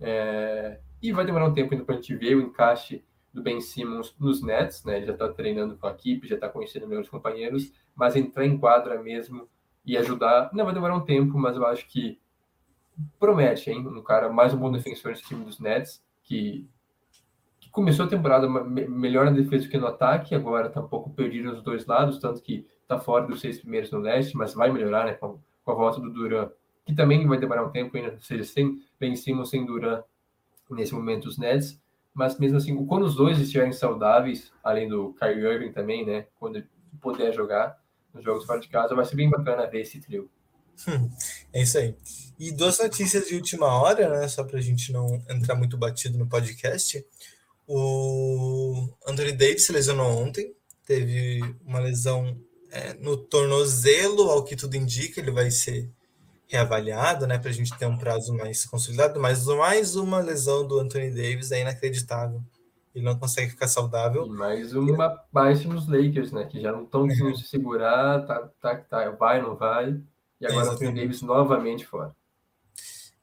Speaker 3: É... E vai demorar um tempo ainda para a gente ver o encaixe do Ben Simmons nos Nets, né? Ele já está treinando com a equipe, já está conhecendo melhores companheiros, mas entrar em quadra mesmo e ajudar, não vai demorar um tempo, mas eu acho que promete, hein? Um cara mais um bom defensor desse time dos Nets, que começou a temporada melhor na defesa que no ataque, agora está um pouco perdido nos dois lados, tanto que está fora dos seis primeiros no leste, mas vai melhorar né, com, com a volta do Duran, que também vai demorar um tempo ainda, ou seja, sem Ben Simmons, sem Duran, nesse momento os Nets, mas mesmo assim, quando os dois estiverem saudáveis, além do Kyrie Irving também, né, quando puder jogar nos jogos fora de casa, vai ser bem bacana ver esse trio.
Speaker 2: É isso aí. E duas notícias de última hora, né? Só para a gente não entrar muito batido no podcast. O Anthony Davis se lesionou ontem, teve uma lesão é, no tornozelo, ao que tudo indica, ele vai ser reavaliado, né, para a gente ter um prazo mais consolidado, mas mais uma lesão do Anthony Davis é inacreditável. Ele não consegue ficar saudável.
Speaker 3: E mais uma baixa nos Lakers, né, que já não estão conseguindo se segurar, tá, tá, tá, vai, não vai, e agora Anthony Davis novamente fora.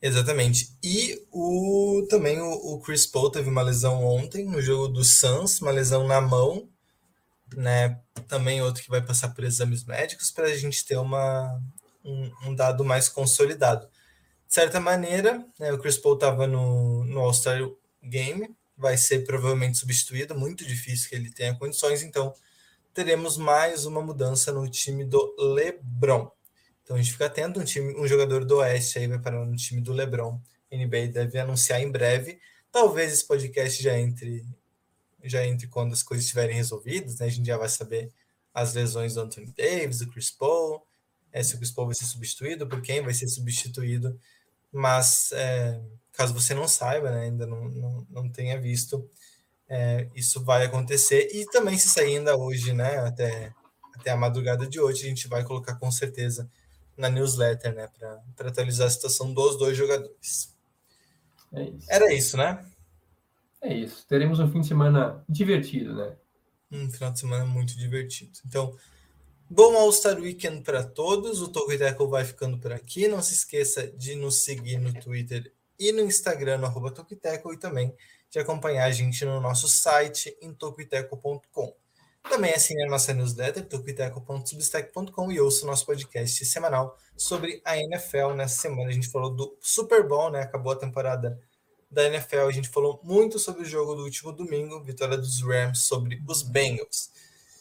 Speaker 2: Exatamente. E o também o, o, Chris Paul teve uma lesão ontem no jogo do Suns, uma lesão na mão, né? Também outro que vai passar por exames médicos para a gente ter uma, um, um, dado mais consolidado. De certa maneira, né, o Chris Paul estava no, no All-Star Game, vai ser provavelmente substituído, muito difícil que ele tenha condições, então teremos mais uma mudança no time do LeBron. Então a gente fica atento, um, time, um jogador do Oeste aí vai parar no time do LeBron. NBA deve anunciar em breve. Talvez esse podcast já entre já entre quando as coisas estiverem resolvidas, né? A gente já vai saber as lesões do Anthony Davis, do Chris Paul, é, se o Chris Paul vai ser substituído, por quem vai ser substituído. Mas é, caso você não saiba, né, ainda não, não, não tenha visto, é, isso vai acontecer. E também se sair ainda hoje, né, até, até a madrugada de hoje, a gente vai colocar com certeza na newsletter, né, para atualizar a situação dos dois jogadores.
Speaker 3: É isso.
Speaker 2: Era isso, né?
Speaker 3: É isso. Teremos um fim de semana divertido, né?
Speaker 2: Um final de semana muito divertido. Então, bom All-Star Weekend para todos. O Toco Tackle vai ficando por aqui. Não se esqueça de nos seguir no Twitter e no Instagram, no arroba e também de acompanhar a gente no nosso site em tocoiteco.com. Também assine a nossa newsletter, tucuiteco.substack.com e ouça o nosso podcast semanal sobre a NFL. Nessa semana a gente falou do Super Bowl, né? Acabou a temporada da NFL. A gente falou muito sobre o jogo do último domingo, vitória dos Rams sobre os Bengals.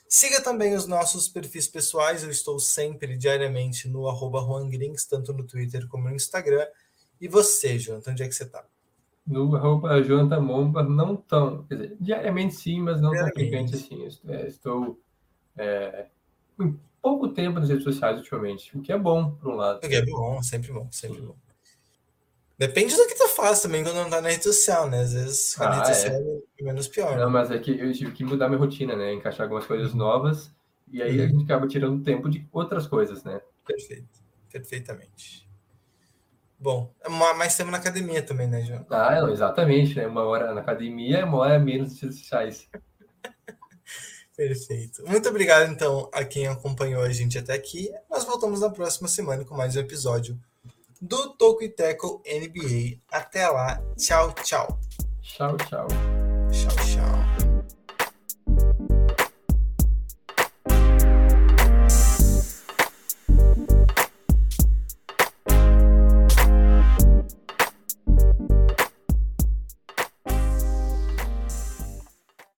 Speaker 2: Siga também os nossos perfis pessoais. Eu estou sempre diariamente no arroba Grings, tanto no Twitter como no Instagram. E você, Jonathan, onde é que você está?
Speaker 3: No arroba Jonathan Momba, não tão. Quer dizer, diariamente sim, mas não tão frequente assim. É, estou é, em pouco tempo nas redes sociais ultimamente, o que é bom, por um lado. O
Speaker 2: que é bom, sempre bom, sempre bom. Depende do que tu faz também quando não tá na rede social, né? Às vezes a ah, rede social é. é menos pior.
Speaker 3: Não, né? mas é que eu tive que mudar minha rotina, né? Encaixar algumas coisas novas e aí a gente acaba tirando tempo de outras coisas, né?
Speaker 2: Perfeito, perfeitamente. Bom, é mais tempo na academia também, né, João?
Speaker 3: Ah, exatamente, né? Uma hora na academia, uma hora menos redes sociais. *laughs*
Speaker 2: Perfeito. Muito obrigado, então, a quem acompanhou a gente até aqui. Nós voltamos na próxima semana com mais um episódio do Toco e Teco NBA. Até lá. Tchau, tchau.
Speaker 3: Tchau, tchau.